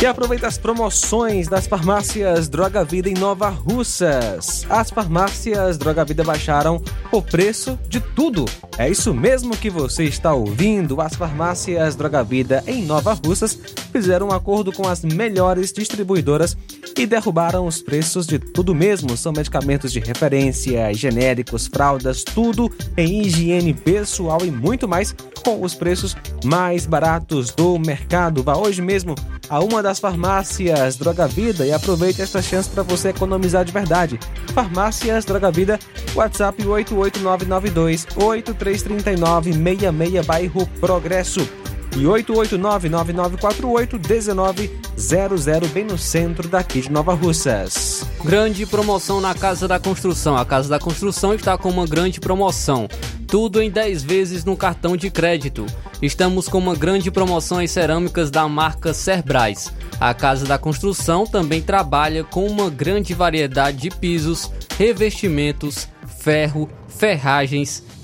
E aproveita as promoções das farmácias Droga Vida em Nova Russas. As farmácias Droga Vida baixaram o preço de tudo. É isso mesmo que você está ouvindo. As farmácias Droga Vida em Nova Russas fizeram um acordo com as melhores distribuidoras e derrubaram os preços de tudo mesmo. São medicamentos de referência, genéricos, fraldas, tudo em higiene pessoal e muito mais com os preços mais baratos do mercado. Vá hoje mesmo a uma das farmácias Droga Vida e aproveite esta chance para você economizar de verdade. Farmácias Droga Vida, WhatsApp 88992 8339 66 bairro Progresso e 889-9948-1900, bem no centro daqui de Nova Russas. Grande promoção na Casa da Construção. A Casa da Construção está com uma grande promoção. Tudo em 10 vezes no cartão de crédito. Estamos com uma grande promoção em cerâmicas da marca Cerbrais. A Casa da Construção também trabalha com uma grande variedade de pisos, revestimentos, ferro, ferragens,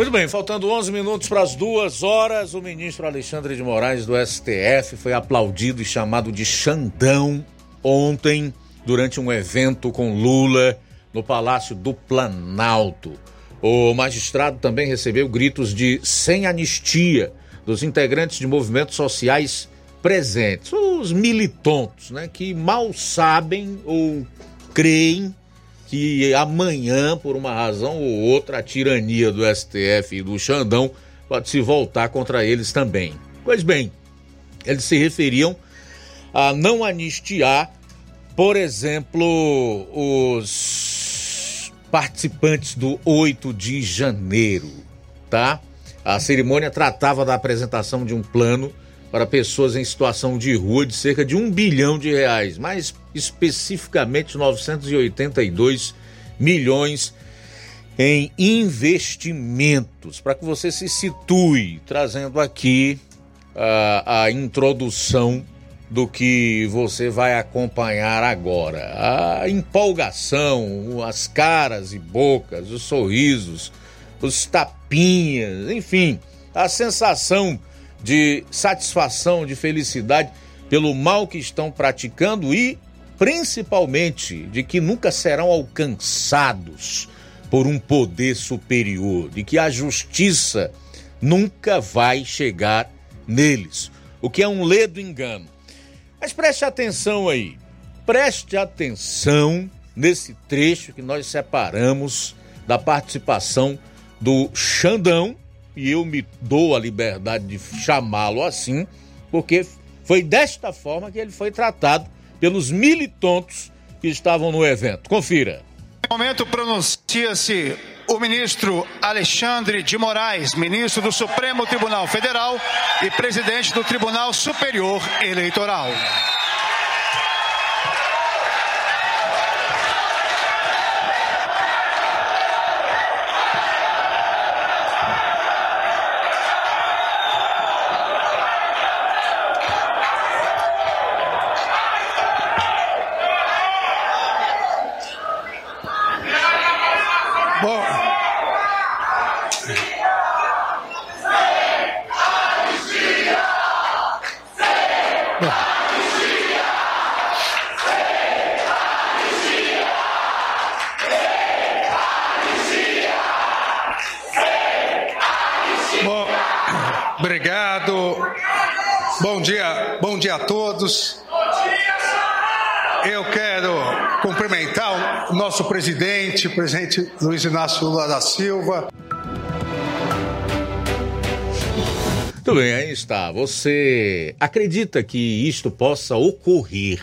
Muito bem, faltando 11 minutos para as duas horas, o ministro Alexandre de Moraes do STF foi aplaudido e chamado de Xandão ontem, durante um evento com Lula no Palácio do Planalto. O magistrado também recebeu gritos de sem anistia dos integrantes de movimentos sociais presentes, os militontos, né, que mal sabem ou creem que amanhã, por uma razão ou outra, a tirania do STF e do Xandão pode se voltar contra eles também. Pois bem, eles se referiam a não anistiar, por exemplo, os participantes do 8 de janeiro, tá? A cerimônia tratava da apresentação de um plano para pessoas em situação de rua de cerca de um bilhão de reais, mais especificamente 982 milhões em investimentos, para que você se situe, trazendo aqui a, a introdução do que você vai acompanhar agora. A empolgação, as caras e bocas, os sorrisos, os tapinhas, enfim, a sensação de satisfação, de felicidade pelo mal que estão praticando e principalmente de que nunca serão alcançados por um poder superior, de que a justiça nunca vai chegar neles, o que é um ledo engano. Mas preste atenção aí, preste atenção nesse trecho que nós separamos da participação do Xandão, e eu me dou a liberdade de chamá-lo assim, porque foi desta forma que ele foi tratado pelos militontos que estavam no evento. Confira. No momento pronuncia-se o ministro Alexandre de Moraes, ministro do Supremo Tribunal Federal e presidente do Tribunal Superior Eleitoral. Bom dia, bom dia a todos. Eu quero cumprimentar o nosso presidente, o presidente Luiz Inácio Lula da Silva. Muito bem, aí está. Você acredita que isto possa ocorrer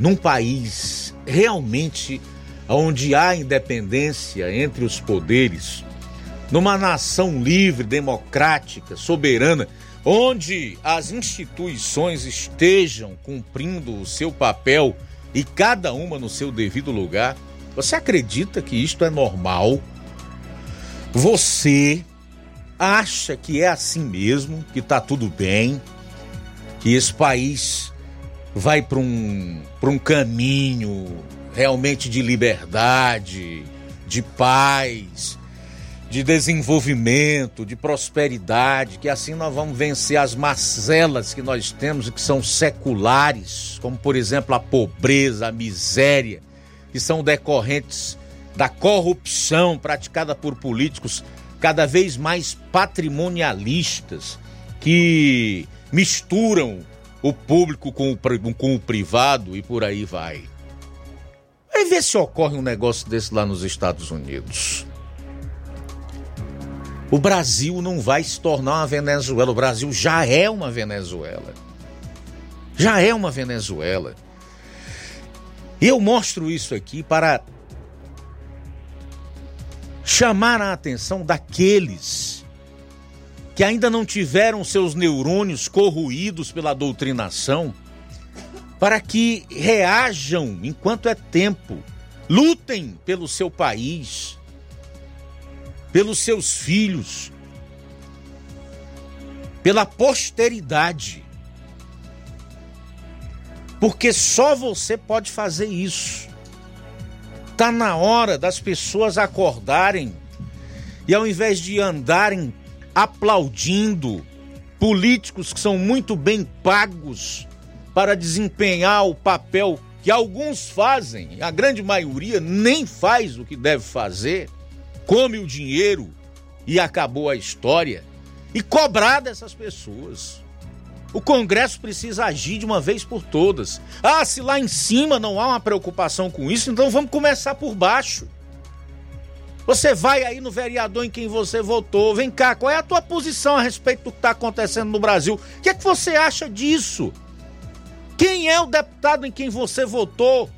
num país realmente onde há independência entre os poderes, numa nação livre, democrática, soberana, onde as instituições estejam cumprindo o seu papel e cada uma no seu devido lugar? Você acredita que isto é normal? Você acha que é assim mesmo, que tá tudo bem, que esse país vai para um, um caminho realmente de liberdade, de paz, de desenvolvimento, de prosperidade, que assim nós vamos vencer as mazelas que nós temos e que são seculares, como por exemplo a pobreza, a miséria, que são decorrentes da corrupção praticada por políticos cada vez mais patrimonialistas que misturam o público com o, com o privado e por aí vai. Vai ver se ocorre um negócio desse lá nos Estados Unidos. O Brasil não vai se tornar uma Venezuela. O Brasil já é uma Venezuela. Já é uma Venezuela. E eu mostro isso aqui para chamar a atenção daqueles que ainda não tiveram seus neurônios corroídos pela doutrinação para que reajam enquanto é tempo, lutem pelo seu país, pelos seus filhos, pela posteridade. Porque só você pode fazer isso. Tá na hora das pessoas acordarem e ao invés de andarem aplaudindo políticos que são muito bem pagos para desempenhar o papel que alguns fazem, a grande maioria nem faz o que deve fazer, come o dinheiro e acabou a história, e cobrar dessas pessoas. O Congresso precisa agir de uma vez por todas. Ah, se lá em cima não há uma preocupação com isso, então vamos começar por baixo. Você vai aí no vereador em quem você votou. Vem cá, qual é a tua posição a respeito do que está acontecendo no Brasil? O que é que você acha disso? Quem é o deputado em quem você votou?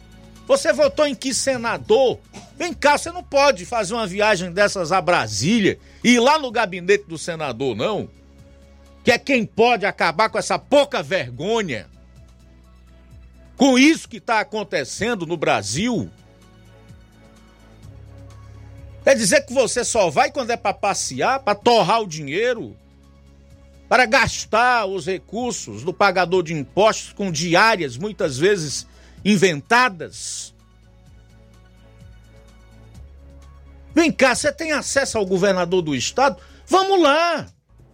Você votou em que senador? Vem cá, você não pode fazer uma viagem dessas a Brasília e ir lá no gabinete do senador, não. Que é quem pode acabar com essa pouca vergonha. Com isso que está acontecendo no Brasil. Quer dizer que você só vai quando é para passear, para torrar o dinheiro, para gastar os recursos do pagador de impostos com diárias muitas vezes inventadas. Vem cá, você tem acesso ao governador do estado? Vamos lá.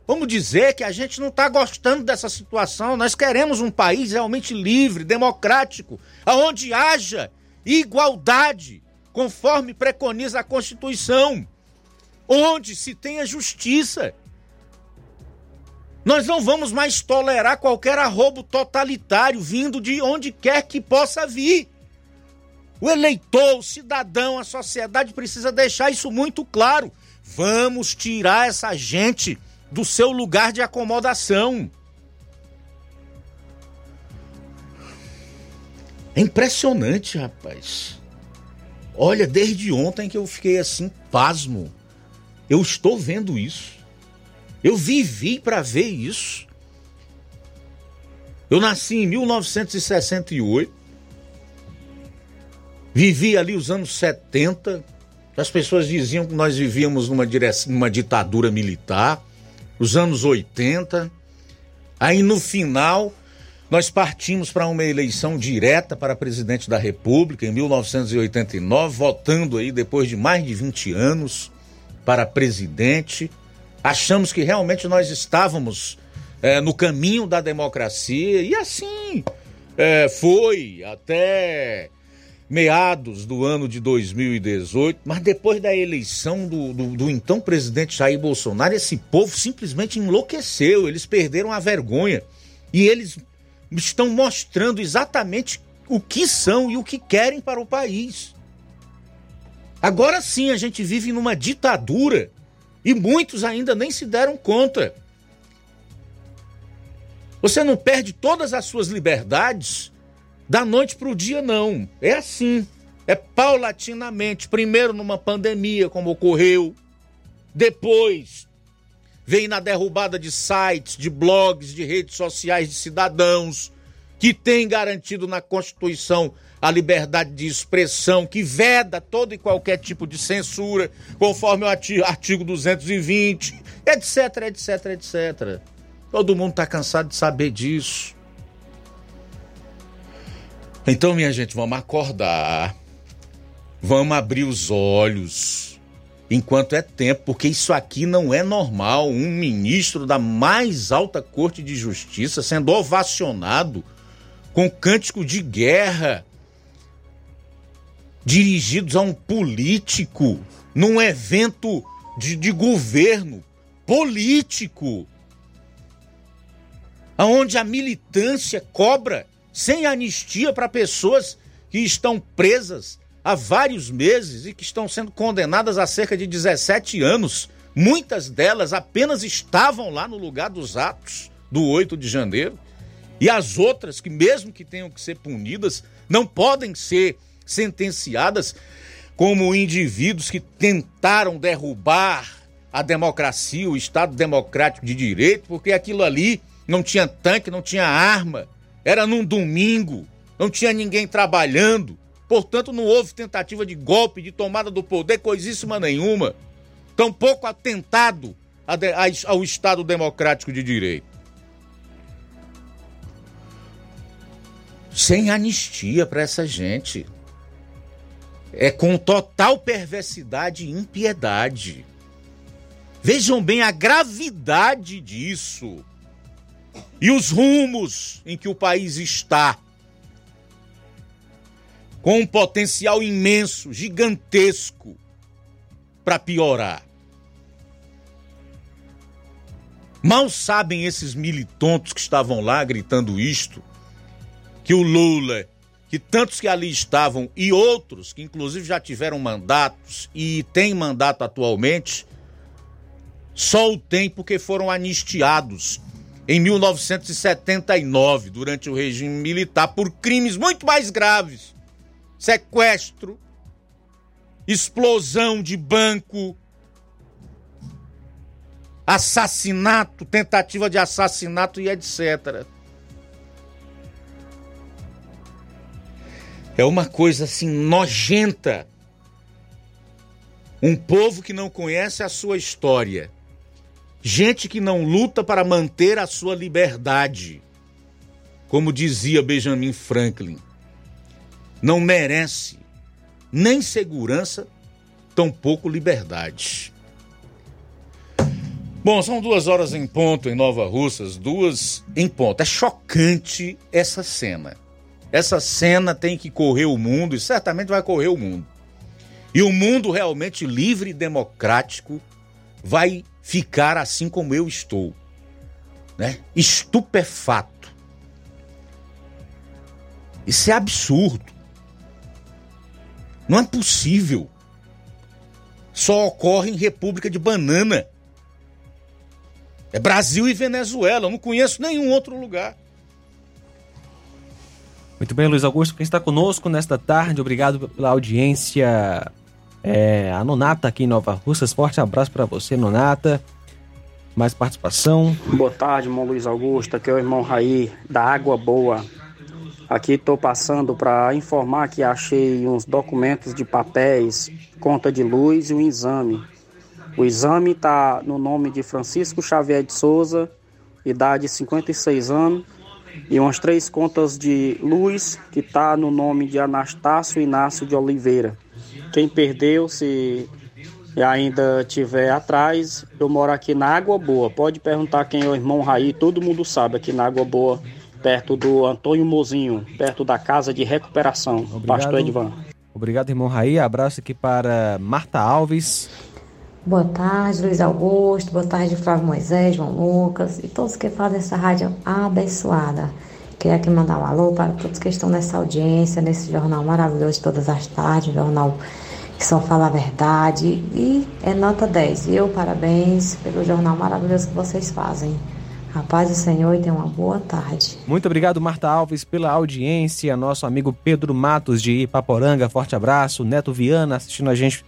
Vamos dizer que a gente não está gostando dessa situação. Nós queremos um país realmente livre, democrático, aonde haja igualdade, conforme preconiza a Constituição, onde se tenha justiça nós não vamos mais tolerar qualquer arrobo totalitário vindo de onde quer que possa vir. O eleitor, o cidadão, a sociedade precisa deixar isso muito claro. Vamos tirar essa gente do seu lugar de acomodação. É impressionante, rapaz. Olha, desde ontem que eu fiquei assim, pasmo. Eu estou vendo isso. Eu vivi para ver isso. Eu nasci em 1968. Vivi ali os anos 70. As pessoas diziam que nós vivíamos numa, numa ditadura militar. Os anos 80. Aí no final, nós partimos para uma eleição direta para presidente da República em 1989, votando aí depois de mais de 20 anos para presidente achamos que realmente nós estávamos é, no caminho da democracia e assim é, foi até meados do ano de 2018, mas depois da eleição do, do, do, então presidente Jair Bolsonaro, esse povo simplesmente enlouqueceu, eles perderam a vergonha e eles estão mostrando exatamente o que são e o que querem para o país. Agora sim a gente vive numa ditadura e muitos ainda nem se deram conta. Você não perde todas as suas liberdades da noite para o dia, não. É assim. É paulatinamente. Primeiro numa pandemia, como ocorreu. Depois vem na derrubada de sites, de blogs, de redes sociais de cidadãos que têm garantido na Constituição a liberdade de expressão, que veda todo e qualquer tipo de censura, conforme o artigo 220, etc, etc, etc. Todo mundo está cansado de saber disso. Então, minha gente, vamos acordar. Vamos abrir os olhos enquanto é tempo, porque isso aqui não é normal. Um ministro da mais alta corte de justiça sendo ovacionado com cântico de guerra dirigidos a um político num evento de, de governo político, aonde a militância cobra sem anistia para pessoas que estão presas há vários meses e que estão sendo condenadas a cerca de 17 anos. Muitas delas apenas estavam lá no lugar dos atos do 8 de janeiro. E as outras, que mesmo que tenham que ser punidas, não podem ser sentenciadas como indivíduos que tentaram derrubar a democracia, o Estado democrático de direito, porque aquilo ali não tinha tanque, não tinha arma, era num domingo, não tinha ninguém trabalhando, portanto não houve tentativa de golpe, de tomada do poder, coisíssima nenhuma. Tampouco atentado ao Estado Democrático de Direito. Sem anistia para essa gente. É com total perversidade e impiedade. Vejam bem a gravidade disso e os rumos em que o país está. Com um potencial imenso, gigantesco, para piorar. Mal sabem esses militontos que estavam lá gritando isto, que o Lula, que tantos que ali estavam e outros que inclusive já tiveram mandatos e têm mandato atualmente, só o tem porque foram anistiados em 1979, durante o regime militar, por crimes muito mais graves: sequestro, explosão de banco, assassinato, tentativa de assassinato e etc. É uma coisa assim nojenta. Um povo que não conhece a sua história Gente que não luta para manter a sua liberdade. Como dizia Benjamin Franklin, não merece nem segurança, tampouco liberdade. Bom, são duas horas em ponto em Nova Russas, duas em ponto. É chocante essa cena. Essa cena tem que correr o mundo e certamente vai correr o mundo. E o mundo realmente livre e democrático vai ficar assim como eu estou, né? Estupefato. Isso é absurdo. Não é possível. Só ocorre em República de Banana. É Brasil e Venezuela. Eu não conheço nenhum outro lugar. Muito bem, Luiz Augusto, quem está conosco nesta tarde, obrigado pela audiência é, a Nonata aqui em Nova Russas. Forte abraço para você, Nonata. Mais participação. Boa tarde, irmão Luiz Augusto. Aqui é o irmão Raí, da Água Boa. Aqui estou passando para informar que achei uns documentos de papéis, conta de luz e um exame. O exame está no nome de Francisco Xavier de Souza, idade 56 anos, e umas três contas de luz que está no nome de Anastácio Inácio de Oliveira. Quem perdeu, se ainda tiver atrás, eu moro aqui na Água Boa. Pode perguntar quem é o irmão Raí, todo mundo sabe aqui na Água Boa. perto do Antônio Mozinho, perto da Casa de Recuperação. Obrigado. Pastor Edvan. Obrigado, irmão Raí. Abraço aqui para Marta Alves. Boa tarde, Luiz Augusto. Boa tarde, Flávio Moisés, João Lucas e todos que fazem essa rádio abençoada. Queria aqui mandar um alô para todos que estão nessa audiência, nesse jornal maravilhoso todas as tardes, jornal que só fala a verdade. E é nota 10. E eu parabéns pelo jornal maravilhoso que vocês fazem. A paz do Senhor e tenha uma boa tarde. Muito obrigado, Marta Alves, pela audiência. Nosso amigo Pedro Matos de Ipaporanga, forte abraço. Neto Viana assistindo a gente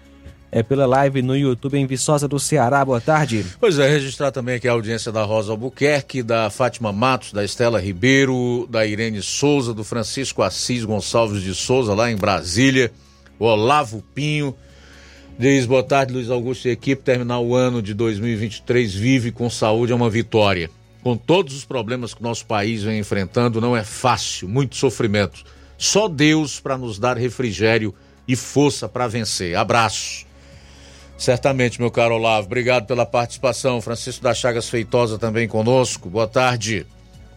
é, pela live no YouTube em Viçosa do Ceará. Boa tarde. Pois é, registrar também aqui a audiência da Rosa Albuquerque, da Fátima Matos, da Estela Ribeiro, da Irene Souza, do Francisco Assis Gonçalves de Souza, lá em Brasília, o Olavo Pinho. Diz boa tarde, Luiz Augusto e equipe. Terminar o ano de 2023 vive com saúde é uma vitória. Com todos os problemas que nosso país vem enfrentando, não é fácil, muito sofrimento. Só Deus para nos dar refrigério e força para vencer. Abraço. Certamente, meu caro Olavo. Obrigado pela participação. Francisco da Chagas Feitosa também conosco. Boa tarde.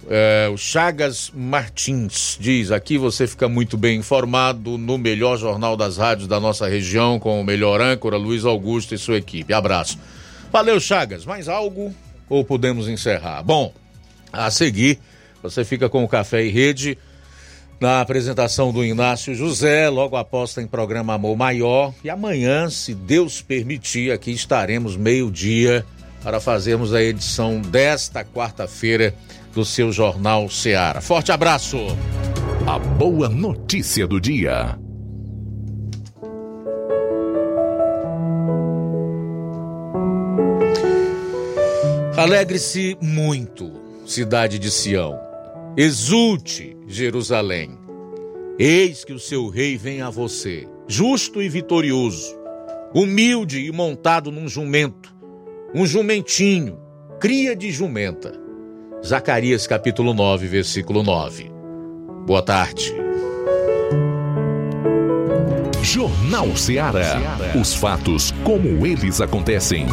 É, o Chagas Martins diz: aqui você fica muito bem informado no melhor jornal das rádios da nossa região, com o melhor âncora, Luiz Augusto e sua equipe. Abraço. Valeu, Chagas. Mais algo ou podemos encerrar? Bom, a seguir, você fica com o Café e Rede na apresentação do Inácio José, logo após tem programa Amor Maior. E amanhã, se Deus permitir, aqui estaremos meio-dia para fazermos a edição desta quarta-feira do seu Jornal Seara. Forte abraço! A boa notícia do dia. Alegre-se muito, cidade de Sião. Exulte, Jerusalém. Eis que o seu rei vem a você, justo e vitorioso, humilde e montado num jumento, um jumentinho, cria de jumenta. Zacarias capítulo 9, versículo 9. Boa tarde. Jornal Ceará. Os fatos como eles acontecem.